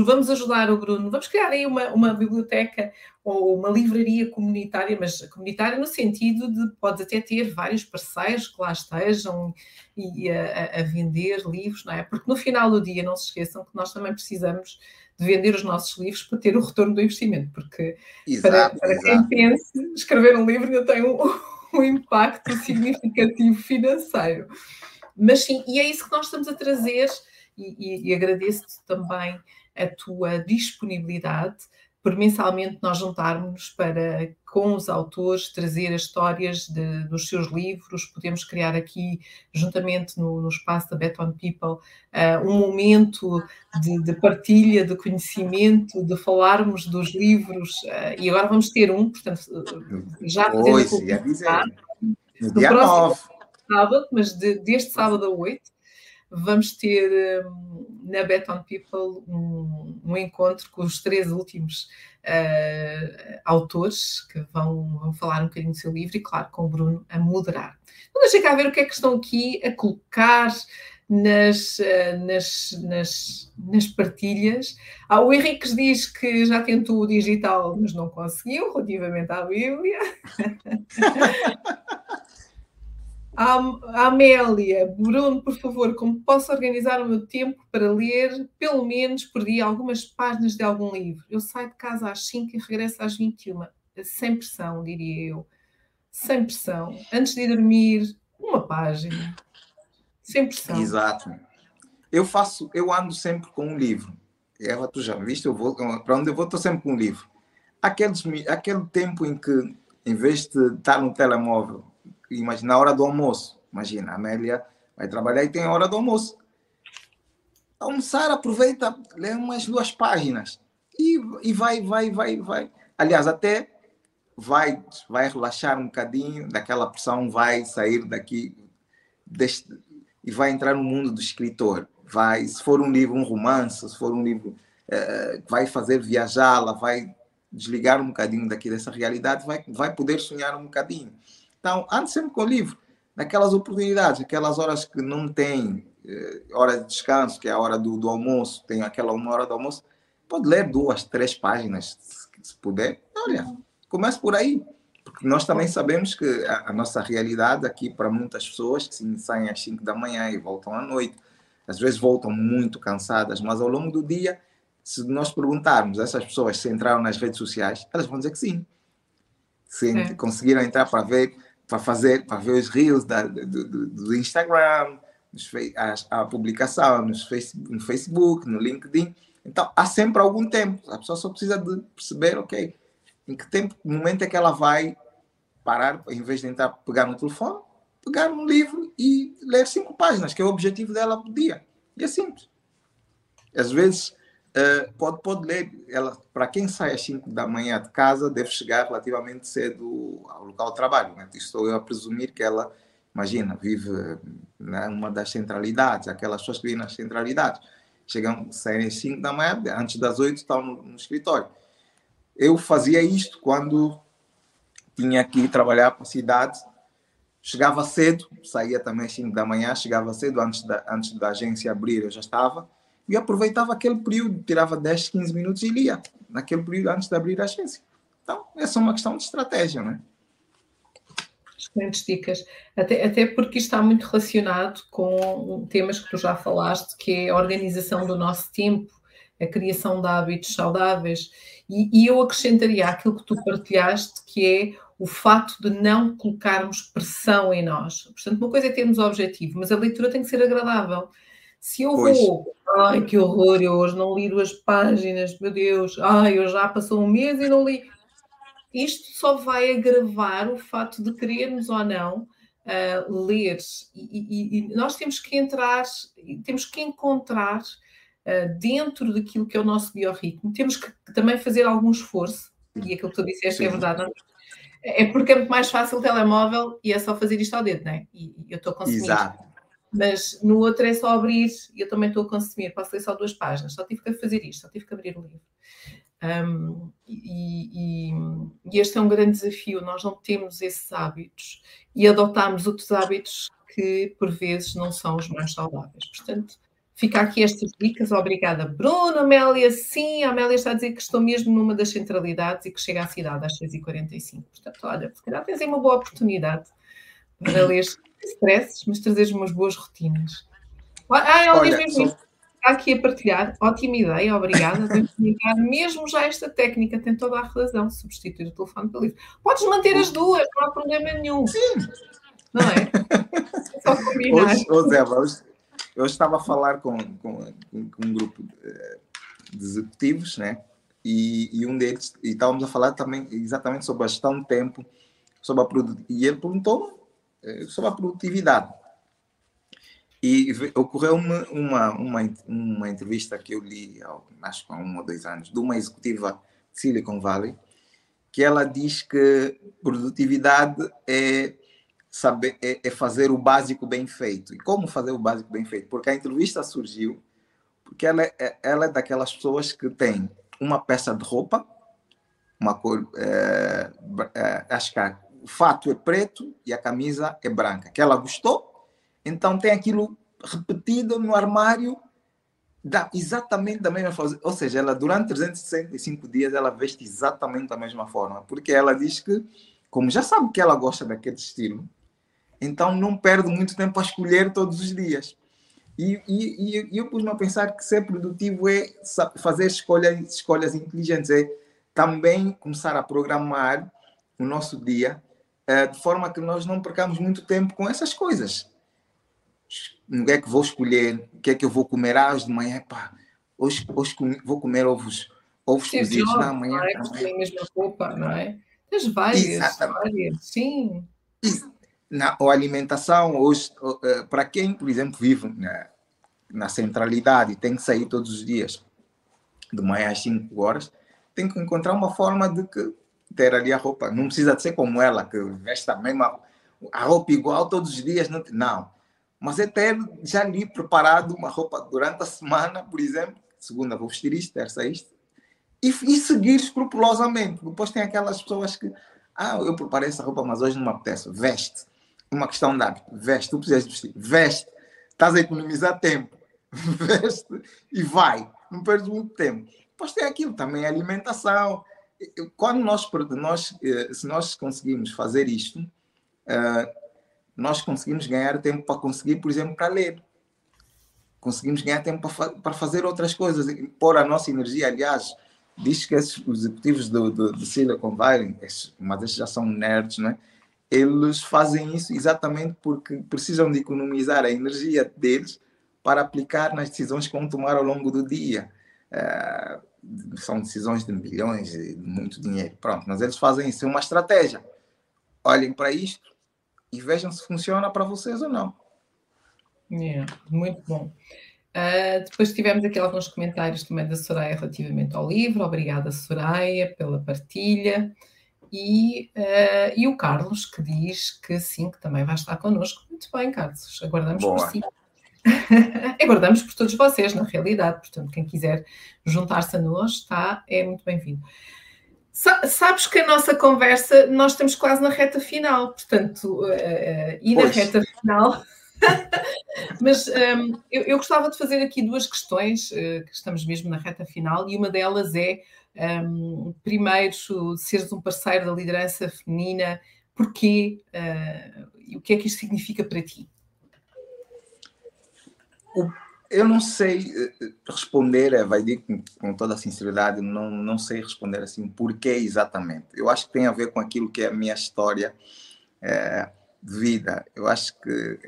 [SPEAKER 1] Vamos ajudar o Bruno. Vamos criar aí uma, uma biblioteca ou uma livraria comunitária, mas comunitária no sentido de pode até ter vários parceiros que lá estejam e a, a, vender livros, não é? Porque no final do dia, não se esqueçam que nós também precisamos de vender os nossos livros para ter o retorno do investimento, porque exato, para, para quem pense, escrever um livro ainda tem um, um impacto significativo financeiro. Mas sim, e é isso que nós estamos a trazer, e, e, e agradeço-te também a tua disponibilidade por mensalmente nós juntarmos para, com os autores, trazer as histórias de, dos seus livros. Podemos criar aqui, juntamente no, no espaço da Bet on People, uh, um momento de, de, partilha, de conhecimento, de falarmos dos livros. Uh, e agora vamos ter um, portanto, já
[SPEAKER 2] podemos no dia 9.
[SPEAKER 1] Sábado, mas de, deste sábado a 8, vamos ter um, na Bet on People um, um, encontro com os três últimos uh, autores que vão, vão falar um bocadinho do seu livro e, claro, com o Bruno a moderar. Então, deixa cá ver o que é que estão aqui a colocar nas, uh, nas, nas, nas partilhas. Ah, o Henrique diz que já tentou o digital, mas não conseguiu, relativamente à Bíblia. (laughs) Amélia, Bruno, por favor, como posso organizar o meu tempo para ler, pelo menos por dia, algumas páginas de algum livro? Eu saio de casa às 5 e regresso às 21. Sem pressão, diria eu. Sem pressão. Antes de dormir, uma página. Sem pressão.
[SPEAKER 2] Exato. Eu faço, eu ando sempre com um livro. Ela, tu já viste, eu vou, para onde eu vou, estou sempre com um livro. Aqueles, aquele tempo em que, em vez de estar no telemóvel, imagina a hora do almoço. Imagina, a Amélia vai trabalhar e tem a hora do almoço. Almoçar, aproveita, lê umas duas páginas e, e vai, vai, vai, vai. Aliás, até vai, vai relaxar um bocadinho daquela pressão, vai sair daqui deste, e vai entrar no mundo do escritor. Vai, se for um livro, um romance, se for um livro, uh, vai fazer viajá-la, vai desligar um bocadinho daqui dessa realidade, vai, vai poder sonhar um bocadinho. Então, ande sempre com o livro, naquelas oportunidades, aquelas horas que não tem eh, hora de descanso, que é a hora do, do, almoço, tem aquela uma hora do almoço, pode ler duas, três páginas, se, se puder. Olha, comece por aí, porque nós também sabemos que a, a nossa realidade aqui, para muitas pessoas que saem às 5 da manhã e voltam à noite, às vezes voltam muito cansadas, mas ao longo do dia, se nós perguntarmos a essas pessoas se entraram nas redes sociais, elas vão dizer que sim. Se é. conseguiram entrar para ver para fazer, para ver os reels da, do, do, Instagram, a, a, publicação nos face, no Facebook, no LinkedIn. Então, há sempre algum tempo. A pessoa só precisa de perceber, ok, em que tempo, momento é que ela vai parar, em vez de entrar, pegar no telefone, pegar um livro e ler cinco páginas, que é o objetivo dela por dia. E é simples. Às vezes, Uh, pode, pode ler. Ela, para quem sai às 5 da manhã de casa, deve chegar relativamente cedo ao local de trabalho. Né? Estou eu a presumir que ela, imagina, vive numa né, das centralidades, aquelas pessoas que vivem nas centralidades. Chegam, saem às 5 da manhã, antes das 8 estão no, no escritório. Eu fazia isto quando tinha que trabalhar para a cidade. Chegava cedo, saía também às 5 da manhã, chegava cedo, antes da, antes da agência abrir eu já estava e aproveitava aquele período, tirava 10, 15 minutos e lia, naquele período antes de abrir a agência. Então, essa é uma questão de estratégia, não é?
[SPEAKER 1] Excelentes dicas, até, até porque está muito relacionado com temas que tu já falaste, que é a organização do nosso tempo, a criação de hábitos saudáveis, e, e eu acrescentaria aquilo que tu partilhaste, que é o fato de não colocarmos pressão em nós. Portanto, uma coisa é termos objetivo, mas a leitura tem que ser agradável. Se eu pois. vou, ai que horror, eu hoje não li duas páginas, meu Deus, ai, eu já passou um mês e não li. Isto só vai agravar o fato de querermos ou não uh, ler. E, e, e, nós temos que entrar, temos que encontrar uh, dentro daquilo que é o nosso biorritmo, temos que também fazer algum esforço, e aquilo que tu disseste é Sim. é verdade, não? É porque é muito mais fácil o telemóvel e é só fazer isto ao dedo, não é? E eu estou conseguindo. Exato. Mas no outro é só abrir, e eu também estou a consumir, posso ler só duas páginas, só tive que fazer isto, só tive que abrir o livro. Um, e, e, e, este é um grande desafio, nós não temos esses hábitos e adotamos outros hábitos que por vezes não são os mais saudáveis. Portanto, fica aqui estas dicas. Obrigada, Bruno, Amélia. Sim, a Amélia está a dizer que estou mesmo numa das centralidades e que chega à cidade às 6h45. Portanto, olha, se calhar tens aí uma boa oportunidade para ler stresses, mas trazeres umas boas rotinas. Ah, ela Olha, mesmo só... está aqui a partilhar. Ótima ideia, obrigada. mesmo já esta técnica tem toda a razão, substituir o telefone pelo livro. Podes manter as duas, não há problema nenhum.
[SPEAKER 2] Sim.
[SPEAKER 1] Não é? é só combinar.
[SPEAKER 2] Hoje, hoje, hoje, eu estava a falar com, com, com um grupo de, de executivos, né? e, e, um deles, e estávamos a falar também exatamente sobre a gestão de tempo, sobre a e ele perguntou eh, sobre a produtividade. E ocorreu-me uma, uma, uma entrevista que eu li, acho que há um ou dois anos, de uma executiva de Silicon Valley, que ela diz que produtividade é saber é, é, fazer o básico bem feito. E como fazer o básico bem feito? Porque a entrevista surgiu porque ela é, ela é daquelas pessoas que tem uma peça de roupa, uma cor, é, é, acho que o fato é preto e a camisa é branca, que ela gostou, então tem aquilo repetido no armário da, exatamente da mesma forma. Ou seja, ela durante 365 dias ela veste exatamente da mesma forma, porque ela diz que, como já sabe que ela gosta daquele estilo, então não perde muito tempo a escolher todos os dias. E, e, e eu pus-me a pensar que ser produtivo é fazer escolhas, escolhas inteligentes, é também começar a programar o nosso dia de forma que nós não percamos muito tempo com essas coisas. O que é que vou escolher? O que é que eu vou comer às de manhã? Pá, hoje, hoje vou comer ovos, ovos
[SPEAKER 1] Sim, cozidos na manhã. É? Também. a mesma roupa, não é? Tens várias, várias, sim.
[SPEAKER 2] Na a alimentação, hoje, eh, para quem, por exemplo, vive na, na centralidade, tem que sair todos os dias, de manhã às 5 horas, tem que encontrar uma forma de que, ter ali a roupa. Não precisa ser como ela, que veste a mesma a roupa igual todos os dias. Não, não. Mas é ter já ali preparado uma roupa durante a semana, por exemplo, segunda vou vestir isto, terça isto, e, e seguir escrupulosamente. Depois tem aquelas pessoas que, ah, eu preparei essa roupa, mas hoje não me apetece. Veste uma questão de hábito. Veste, tu precisas vestir. Veste. Estás a economizar tempo. (laughs) Veste e vai. Não perdes muito tempo. Depois tem aquilo também, alimentação. Quando nós, nós, eh, se nós conseguimos fazer isto, eh, nós conseguimos ganhar tempo para conseguir, por exemplo, para ler. Conseguimos ganhar tempo para, fazer outras coisas, pôr a nossa energia. Aliás, diz que esses, os executivos do, do, do Silicon Valley, mas esses já são nerds, né? eles fazem isso exatamente porque precisam de economizar a energia deles para aplicar nas decisões que vão tomar ao longo do dia. Uh, são decisões de milhões, de muito dinheiro. Pronto, mas eles fazem isso, é uma estratégia. Olhem para isto e vejam se funciona para vocês ou não.
[SPEAKER 1] Yeah, muito bom. Uh, depois tivemos aqui alguns comentários também da Soraya relativamente ao livro. Obrigada, Soraya, pela partilha. E, uh, e o Carlos, que diz que sim, que também vai estar connosco. Muito bem, Carlos, aguardamos Boa. por si. (laughs) aguardamos por todos vocês, na realidade. Portanto, quem quiser juntar-se a nós está, é muito bem-vindo. Sabes que a nossa conversa, nós estamos quase na reta final, portanto, uh, e na pois. reta final. (laughs) Mas um, eu, eu, gostava de fazer aqui duas questões, uh, que estamos mesmo na reta final, e uma delas é um, primeiro, seres um parceiro da liderança feminina, porquê uh, e o que é que isto significa para ti?
[SPEAKER 2] Eu não sei eh, responder, eh, vai dizer com, com toda a sinceridade, não, não sei responder assim porquê exatamente. Eu acho que tem a ver com aquilo que é a minha história é, de vida. Eu acho que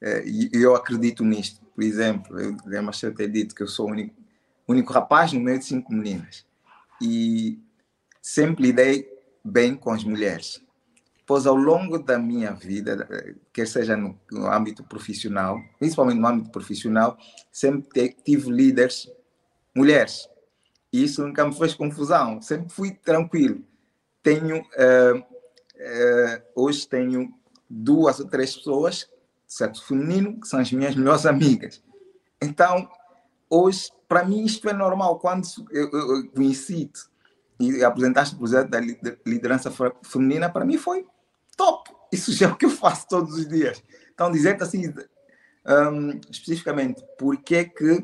[SPEAKER 2] é, eu acredito nisto. Por exemplo, eu lembro de ter dito que eu sou o único, único rapaz no meio de cinco meninas e sempre lidei bem com as mulheres. Pois ao longo da minha vida, quer seja no, no âmbito profissional, principalmente no âmbito profissional, sempre tive líderes mulheres. E isso nunca me fez confusão, sempre fui tranquilo. Tenho, uh, uh, hoje tenho duas ou três pessoas, sexo feminino, que são as minhas melhores amigas. Então, hoje para mim isto é normal. Quando eu, eu conheci-te e apresentaste o projeto da liderança feminina, para mim foi top. Isso já é o que eu faço todos os dias. Então, dizer assim, um, especificamente, por que que,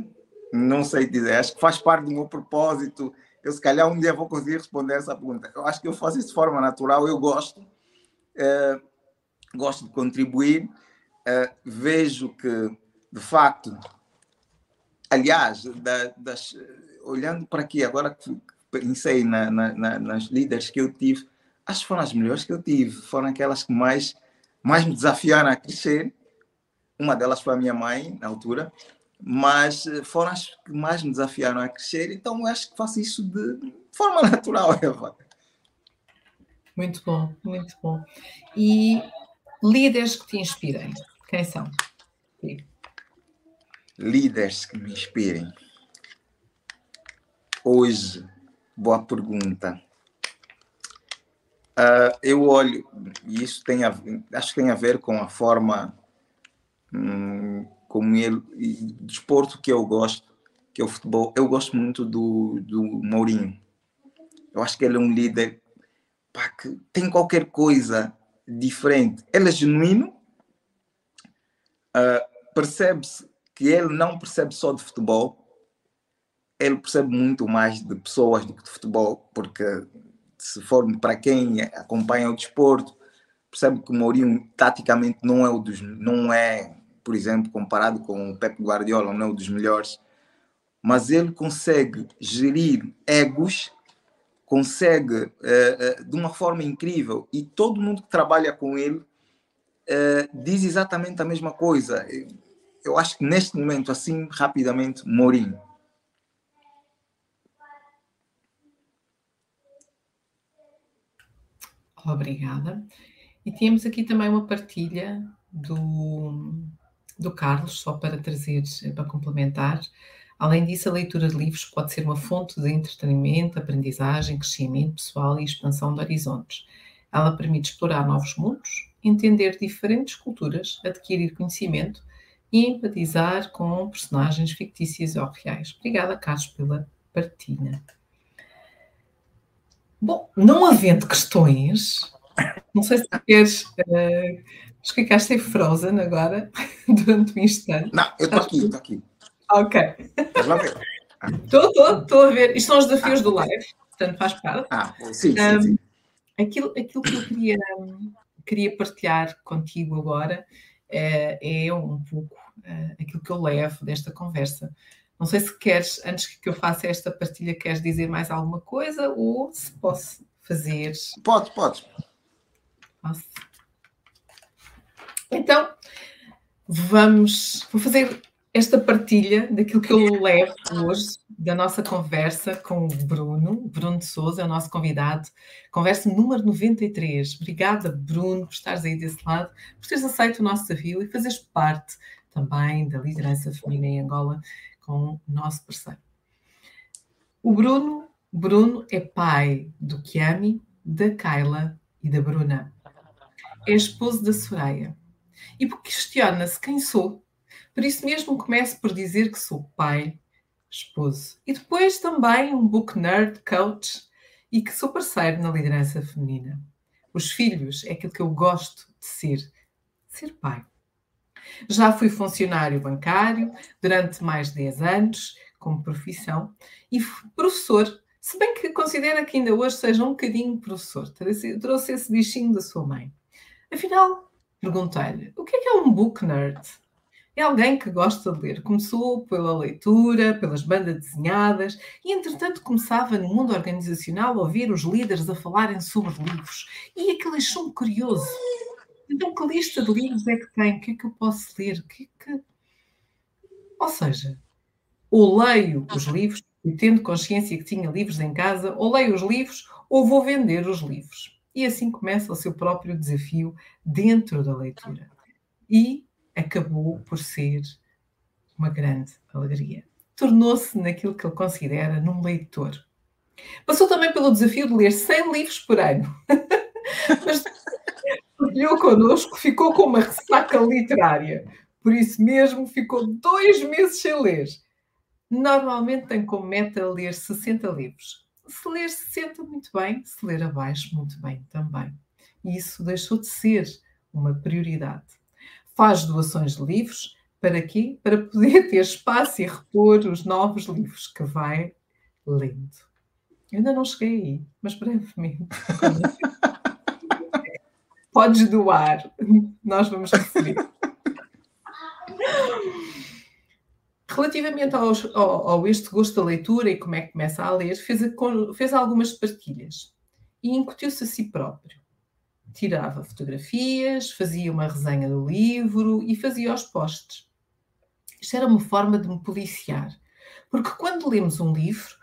[SPEAKER 2] não sei dizer, acho que faz parte do meu propósito. Eu, se calhar, um dia vou conseguir responder essa pergunta. Eu acho que eu faço isso de forma natural, eu gosto. Uh, gosto de contribuir. Uh, vejo que, de facto, aliás, da, das, olhando para aqui, agora que pensei na, na, nas líderes que eu tive, acho que foram as melhores que eu tive, foram aquelas que mais, mais me desafiaram a crescer. Uma delas foi a minha mãe, na altura, mas foram as que mais me desafiaram a crescer, então acho que faço isso de forma (laughs) natural, Eva.
[SPEAKER 1] Muito bom, muito bom. E líderes que te inspirem, quem são? Sim.
[SPEAKER 2] Líderes que me inspirem. Hoje, boa pergunta. Uh, eu olho, e isso tem a, acho que tem a ver com a forma hum, como ele, desporto que eu gosto, que é o futebol. Eu gosto muito do, do Mourinho. Eu acho que ele é um líder pá, que tem qualquer coisa diferente. Ele é genuíno, uh, percebe-se que ele não percebe só de futebol, ele percebe muito mais de pessoas do que de futebol, porque se for para quem acompanha o desporto, percebe que o Mourinho taticamente não é o dos, não é, por exemplo, comparado com o Pep Guardiola, não é o dos melhores, mas ele consegue gerir egos, consegue uh, uh, de uma forma incrível e todo mundo que trabalha com ele uh, diz exatamente a mesma coisa. Eu acho que neste momento, assim, rapidamente, Mourinho.
[SPEAKER 1] Obrigada. E temos aqui também uma partilha do, do Carlos, só para trazer, para complementar. Além disso, a leitura de livros pode ser uma fonte de entretenimento, aprendizagem, crescimento pessoal e expansão de horizontes. Ela permite explorar novos mundos, entender diferentes culturas, adquirir conhecimento e empatizar com personagens fictícias ou reais. Obrigada, Carlos, pela partilha. Bom, não havendo questões, não sei se queres. Uh, ficaste em Frozen agora, (laughs) durante um instante.
[SPEAKER 2] Não, eu estou aqui, estou aqui.
[SPEAKER 1] Ok.
[SPEAKER 2] Estás lá a ver?
[SPEAKER 1] Estou, estou, estou a ver. Isto são os desafios ah, do live, portanto faz parte.
[SPEAKER 2] Ah, sim, sim, um, sim.
[SPEAKER 1] Aquilo, aquilo que eu queria, queria partilhar contigo agora é, é um pouco uh, aquilo que eu levo desta conversa. Não sei se queres, antes que eu faça esta partilha, queres dizer mais alguma coisa ou se posso fazer.
[SPEAKER 2] Pode, pode.
[SPEAKER 1] Posso. Então, vamos. Vou fazer esta partilha daquilo que eu levo hoje da nossa conversa com o Bruno, Bruno de Souza, é o nosso convidado. Conversa número 93. Obrigada, Bruno, por estares aí desse lado, por teres aceito o nosso desafio e fazeres parte também da liderança feminina em Angola com o nosso parceiro. O Bruno, Bruno é pai do Kiami, da Kyla e da Bruna. É esposo da Soraya. E questiona-se quem sou. Por isso mesmo começo por dizer que sou pai, esposo e depois também um book nerd, coach e que sou parceiro na liderança feminina. Os filhos é aquilo que eu gosto de ser, ser pai. Já fui funcionário bancário durante mais de 10 anos, como profissão, e professor, se bem que considera que ainda hoje seja um bocadinho professor. Trouxe esse bichinho da sua mãe. Afinal, perguntei-lhe, o que é que é um book nerd? É alguém que gosta de ler. Começou pela leitura, pelas bandas desenhadas e, entretanto, começava no mundo organizacional a ouvir os líderes a falarem sobre livros. E aquilo achou-me curioso. Então, que lista de livros é que tem? O que é que eu posso ler? Que é que... Ou seja, ou leio os livros e tendo consciência que tinha livros em casa, ou leio os livros ou vou vender os livros. E assim começa o seu próprio desafio dentro da leitura. E acabou por ser uma grande alegria. Tornou-se naquilo que ele considera num leitor. Passou também pelo desafio de ler 100 livros por ano. (laughs) Mas partilhou connosco, ficou com uma ressaca literária. Por isso mesmo, ficou dois meses sem ler. Normalmente tem como meta ler 60 livros. Se ler 60, muito bem. Se ler abaixo, muito bem também. E isso deixou de ser uma prioridade. Faz doações de livros. Para quê? Para poder (laughs) ter espaço e repor os novos livros que vai lendo. Eu ainda não cheguei aí, mas brevemente. (laughs) podes doar, nós vamos receber. Relativamente aos, ao, ao, este gosto da leitura e como é que começa a ler, fez, fez algumas partilhas e incutiu-se a si próprio. Tirava fotografias, fazia uma resenha do livro e fazia os posts. Isto era uma forma de me policiar, porque quando lemos um livro,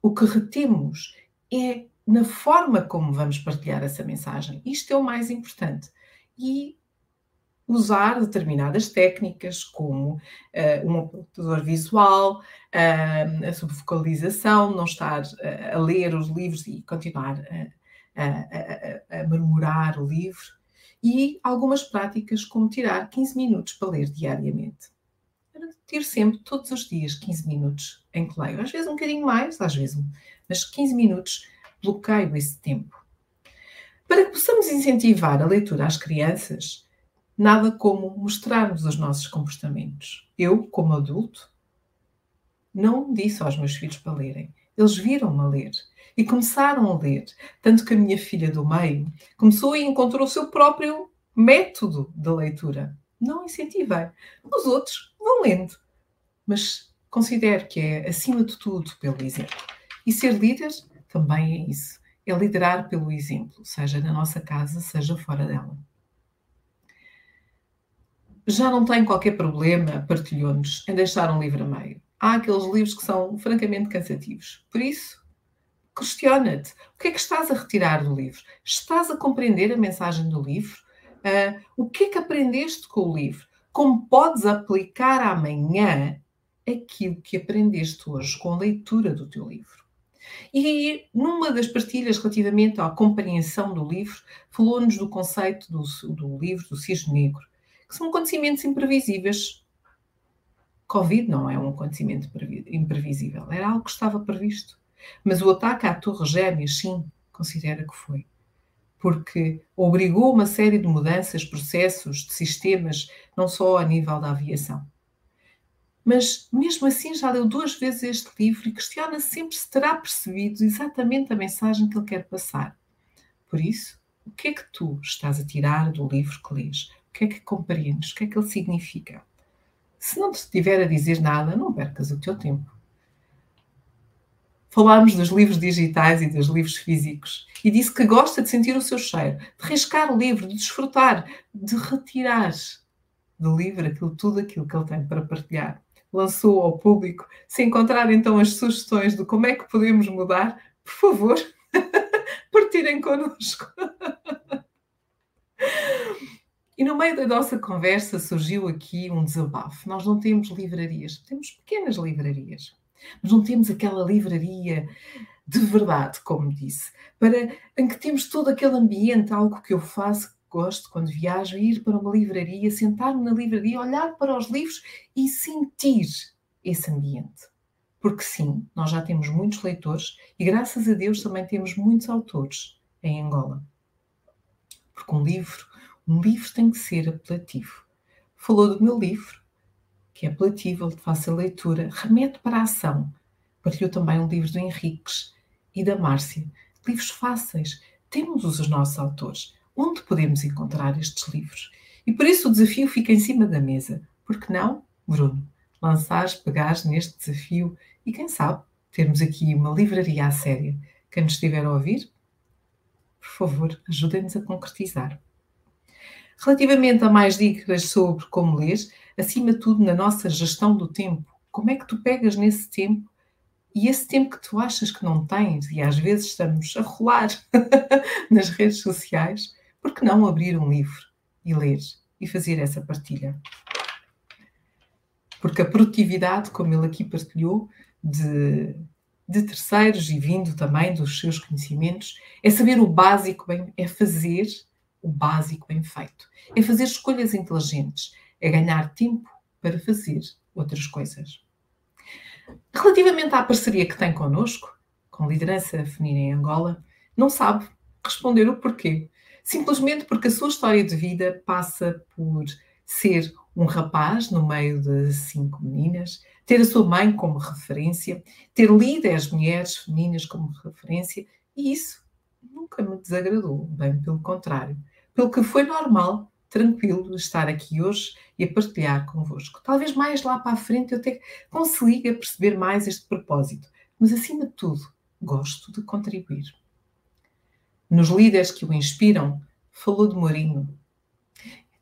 [SPEAKER 1] o que retemos é na forma como vamos partilhar essa mensagem. Isto é o mais importante. E usar determinadas técnicas, como uh, um apontador visual, uh, a subfocalização, não estar uh, a ler os livros e continuar a, a, a, a murmurar o livro, e algumas práticas, como tirar 15 minutos para ler diariamente. Tiro sempre, todos os dias, 15 minutos em que leio. Às vezes um bocadinho mais, às vezes, mas 15 minutos bloqueio esse tempo. Para que possamos incentivar a leitura às crianças, nada como mostrarmos os nossos comportamentos. Eu, como adulto, não disse aos meus filhos para lerem. Eles viram-me a ler e começaram a ler. Tanto que a minha filha do meio começou e encontrou o seu próprio método de leitura. Não incentivei. Os outros vão lendo. Mas considero que é, acima de tudo, pelo exemplo. E ser líder também é isso. É liderar pelo exemplo, seja na nossa casa, seja fora dela. Já não tem qualquer problema, partilhou-nos, em deixar um livro a meio. Há aqueles livros que são francamente cansativos. Por isso, questiona-te. O que é que estás a retirar do livro? Estás a compreender a mensagem do livro? Uh, o que é que aprendeste com o livro? Como podes aplicar amanhã aquilo que aprendeste hoje com a leitura do teu livro? E numa das partilhas relativamente à compreensão do livro, falou-nos do conceito do, do livro do cisne negro, que são acontecimentos imprevisíveis. Covid não é um acontecimento imprevisível, era algo que estava previsto. Mas o ataque à Torre Gêmeas, sim, considera que foi. Porque obrigou uma série de mudanças, processos, de sistemas, não só a nível da aviação. Mas mesmo assim já leu duas vezes este livro e questiona sempre se terá percebido exatamente a mensagem que ele quer passar. Por isso, o que é que tu estás a tirar do livro que lês? O que é que compreendes? O que é que ele significa? Se não te estiver a dizer nada, não percas o teu tempo. Falámos dos livros digitais e dos livros físicos e disse que gosta de sentir o seu cheiro, de riscar o livro, de desfrutar, de retirar do livro aquilo, tudo aquilo que ele tem para partilhar lançou ao público. Se encontrar então as sugestões de como é que podemos mudar, por favor, (laughs) partilhem connosco. E no meio da nossa conversa surgiu aqui um desabafo. Nós não temos livrarias, temos pequenas livrarias, mas não temos aquela livraria de verdade, como disse, para, em que temos todo aquele ambiente, algo que eu faço gosto, quando viajo, ir para uma livraria, sentar-me na livraria, olhar para os livros e sentir esse ambiente. Porque sim, nós já temos muitos leitores e graças a Deus também temos muitos autores em Angola. Porque um livro, um livro tem que ser apelativo. Falou do meu livro, que é apelativo, de fácil leitura, remete para a ação. Partilhou também um livro do Henriques e da Márcia. Livros fáceis. Temos os nossos autores onde podemos encontrar estes livros. E por isso o desafio fica em cima da mesa. Por que não, Bruno, lançares, pegares neste desafio e quem sabe termos aqui uma livraria à séria. Quem nos estiver a ouvir, por favor, ajudem-nos a concretizar. Relativamente a mais dicas sobre como ler, acima de tudo na nossa gestão do tempo, como é que tu pegas nesse tempo e esse tempo que tu achas que não tens, e às vezes estamos a rolar (laughs) nas redes sociais, por que não abrir um livro e ler e fazer essa partilha? Porque a produtividade, como ele aqui partilhou, de, de terceiros e vindo também dos seus conhecimentos, é saber o básico bem, é fazer o básico bem feito, é fazer escolhas inteligentes, é ganhar tempo para fazer outras coisas. Relativamente à parceria que tem connosco, com liderança feminina em Angola, não sabe responder o porquê simplesmente porque a sua história de vida passa por ser um rapaz no meio de cinco meninas, ter a sua mãe como referência, ter líderes mulheres femininas como referência, e isso nunca me desagradou, bem pelo contrário. Pelo que foi normal, tranquilo, estar aqui hoje e a partilhar convosco. Talvez mais lá para a frente eu até consiga perceber mais este propósito, mas acima de tudo, gosto de contribuir nos líderes que o inspiram, falou de Mourinho.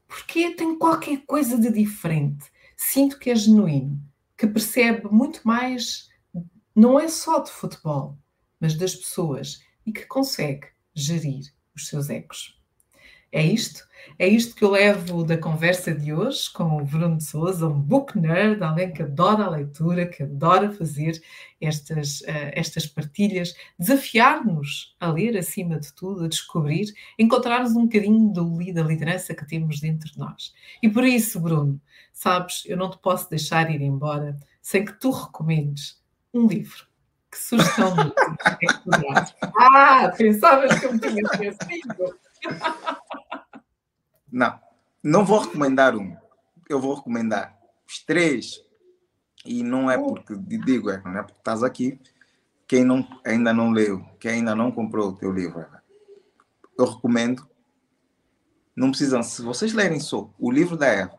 [SPEAKER 1] Porque tem qualquer coisa de diferente. Sinto que é genuíno, que percebe muito mais, não é só de futebol, mas das pessoas e que consegue gerir os seus ecos. É isto? É isto que eu levo da conversa de hoje com o Bruno de Souza, um book nerd, alguém que adora a leitura, que adora fazer estas, uh, estas partilhas, desafiar-nos a ler acima de tudo, a descobrir, encontrarmos um bocadinho do, da liderança que temos dentro de nós. E por isso, Bruno, sabes, eu não te posso deixar ir embora sem que tu recomendes um livro. Que sugestão de é (laughs) Ah, pensavas que eu me tinha esquecido. (laughs)
[SPEAKER 2] Não, não vou recomendar um. Eu vou recomendar os três. E não é porque digo, é, não é porque estás aqui. Quem não, ainda não leu, quem ainda não comprou o teu livro, eu recomendo. Não precisam, se vocês lerem só o livro da Eva,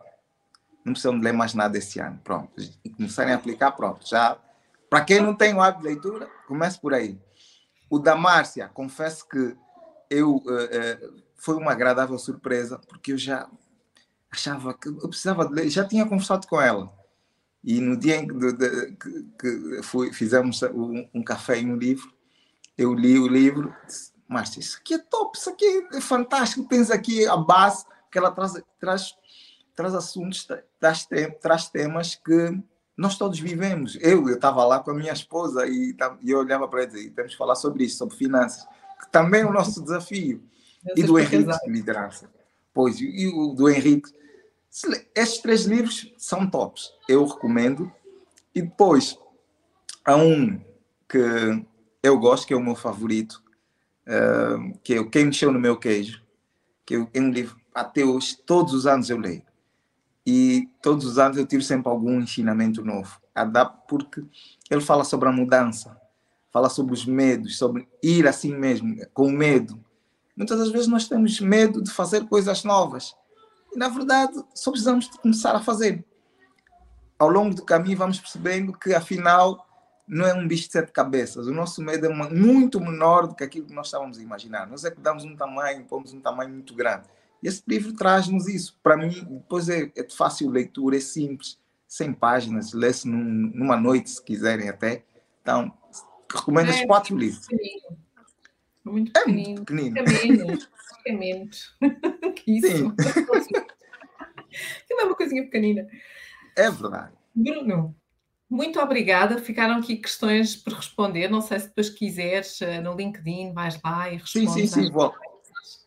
[SPEAKER 2] não precisam ler mais nada esse ano. Pronto. E começarem a aplicar, pronto. Já. Para quem não tem o hábito de leitura, comece por aí. O da Márcia, confesso que eu uh, uh, foi uma agradável surpresa, porque eu já achava que eu precisava de ler, já tinha conversado com ela. E no dia em que, que, que fui, fizemos um, um, café e um livro, eu li o livro, disse, Márcia, isso aqui é top, isso aqui é fantástico, tens aqui a base, que ela traz, traz, traz assuntos, traz, traz temas que nós todos vivemos. Eu estava lá com a minha esposa e, e eu olhava para ela e temos que falar sobre isso, sobre finanças, que também é o nosso desafio e do Henrique de liderança. Pois, e o do Henrique. Estes três livros são tops. Eu recomendo. E depois, há um que eu gosto, que é o meu favorito, uh, que é o Quem Mexeu no Meu Queijo, que é um livro, até hoje, todos os anos eu leio. E todos os anos eu tiro sempre algum ensinamento novo. Porque ele fala sobre a mudança, fala sobre os medos, sobre ir assim mesmo, com medo, Muitas das vezes nós temos medo de fazer coisas novas. E, na verdade, só precisamos de começar a fazer. Ao longo do caminho, vamos percebendo que, afinal, não é um bicho de sete cabeças. O nosso medo é muito menor do que aquilo que nós estávamos a imaginar. Nós é que damos um tamanho, pomos um tamanho muito grande. E esse livro traz-nos isso. Para mim, depois é, é, de fácil leitura, é simples, 100 páginas, lê-se num, numa noite, se quiserem até. Então, recomendo é, esses quatro livros.
[SPEAKER 1] Muito é pequenino. pequenino. Pequenino. (laughs) (laughs) que isso? Sim. (laughs) Aquilo é uma coisinha pequenina.
[SPEAKER 2] É verdade.
[SPEAKER 1] Bruno, muito obrigada. Ficaram aqui questões por responder. Não sei se depois quiseres eh, no LinkedIn, vais lá e respondes.
[SPEAKER 2] Sim, sim, sim. Vou.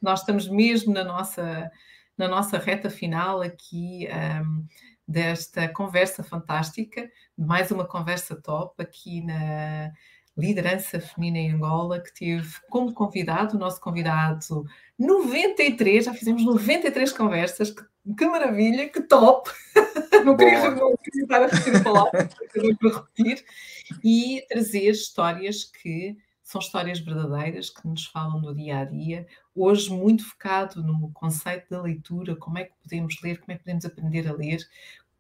[SPEAKER 1] Nós estamos mesmo na nossa, na nossa reta final aqui um, ehm, desta conversa fantástica. Mais uma conversa top aqui na Liderança Feminina em Angola, que teve como convidado, o nosso convidado 93, já fizemos 93 conversas, que, que maravilha, que top! (laughs) não queria, não queria estar a repetir a palavra, (laughs) para repetir, e trazer histórias que são histórias verdadeiras que nos falam do dia a dia, hoje muito focado no conceito da leitura, como é que podemos ler, como é que podemos aprender a ler,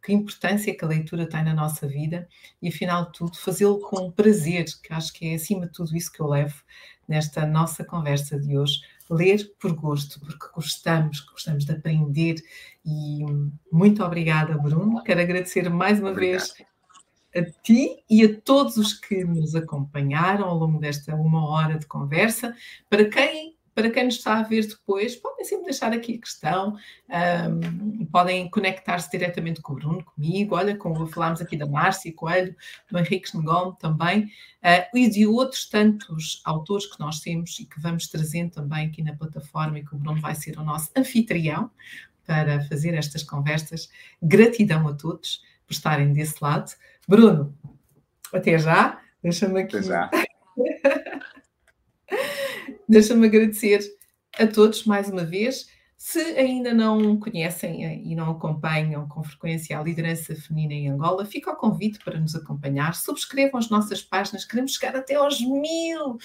[SPEAKER 1] que importância que a leitura tem na nossa vida e, afinal de tudo, fazê-lo com prazer, que acho que é acima de tudo isso que eu levo nesta nossa conversa de hoje. Ler por gosto, porque gostamos, gostamos de aprender. E muito obrigada, Bruno. Quero agradecer mais uma Obrigado. vez a ti e a todos os que nos acompanharam ao longo desta uma hora de conversa. Para quem para quem nos está a ver depois, podem sempre deixar aqui a questão, um, podem conectar-se diretamente com o Bruno, comigo, olha, como falámos aqui da Márcia Coelho, do Henrique Negom também, uh, e de outros tantos autores que nós temos e que vamos trazendo também aqui na plataforma e que o Bruno vai ser o nosso anfitrião para fazer estas conversas. Gratidão a todos por estarem desse lado. Bruno, até já. Deixa-me aqui. Até já. Deixa-me agradecer a todos mais uma vez. Se ainda não conhecem eh, e não acompanham com frequência a liderança feminina em Angola, fica o convite para nos acompanhar. Subscrevam as nossas páginas, queremos chegar até aos mil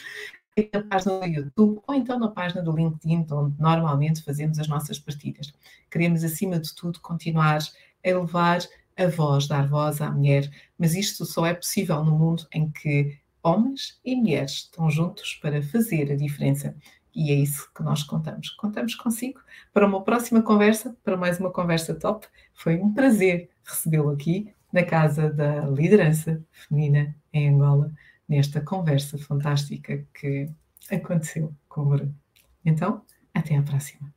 [SPEAKER 1] na página do YouTube ou então na página do LinkedIn, onde normalmente fazemos as nossas partilhas. Queremos, acima de tudo, continuar a elevar a voz, dar voz à mulher, mas isto só é possível no mundo em que homens e mulheres estão juntos para fazer a diferença. E é isso que nós contamos. Contamos consigo para uma próxima conversa, para mais uma conversa top. Foi um prazer recebê-lo aqui na Casa da Liderança Feminina em Angola. nesta conversa fantástica que aconteceu com o Bruno. Então, até à próxima.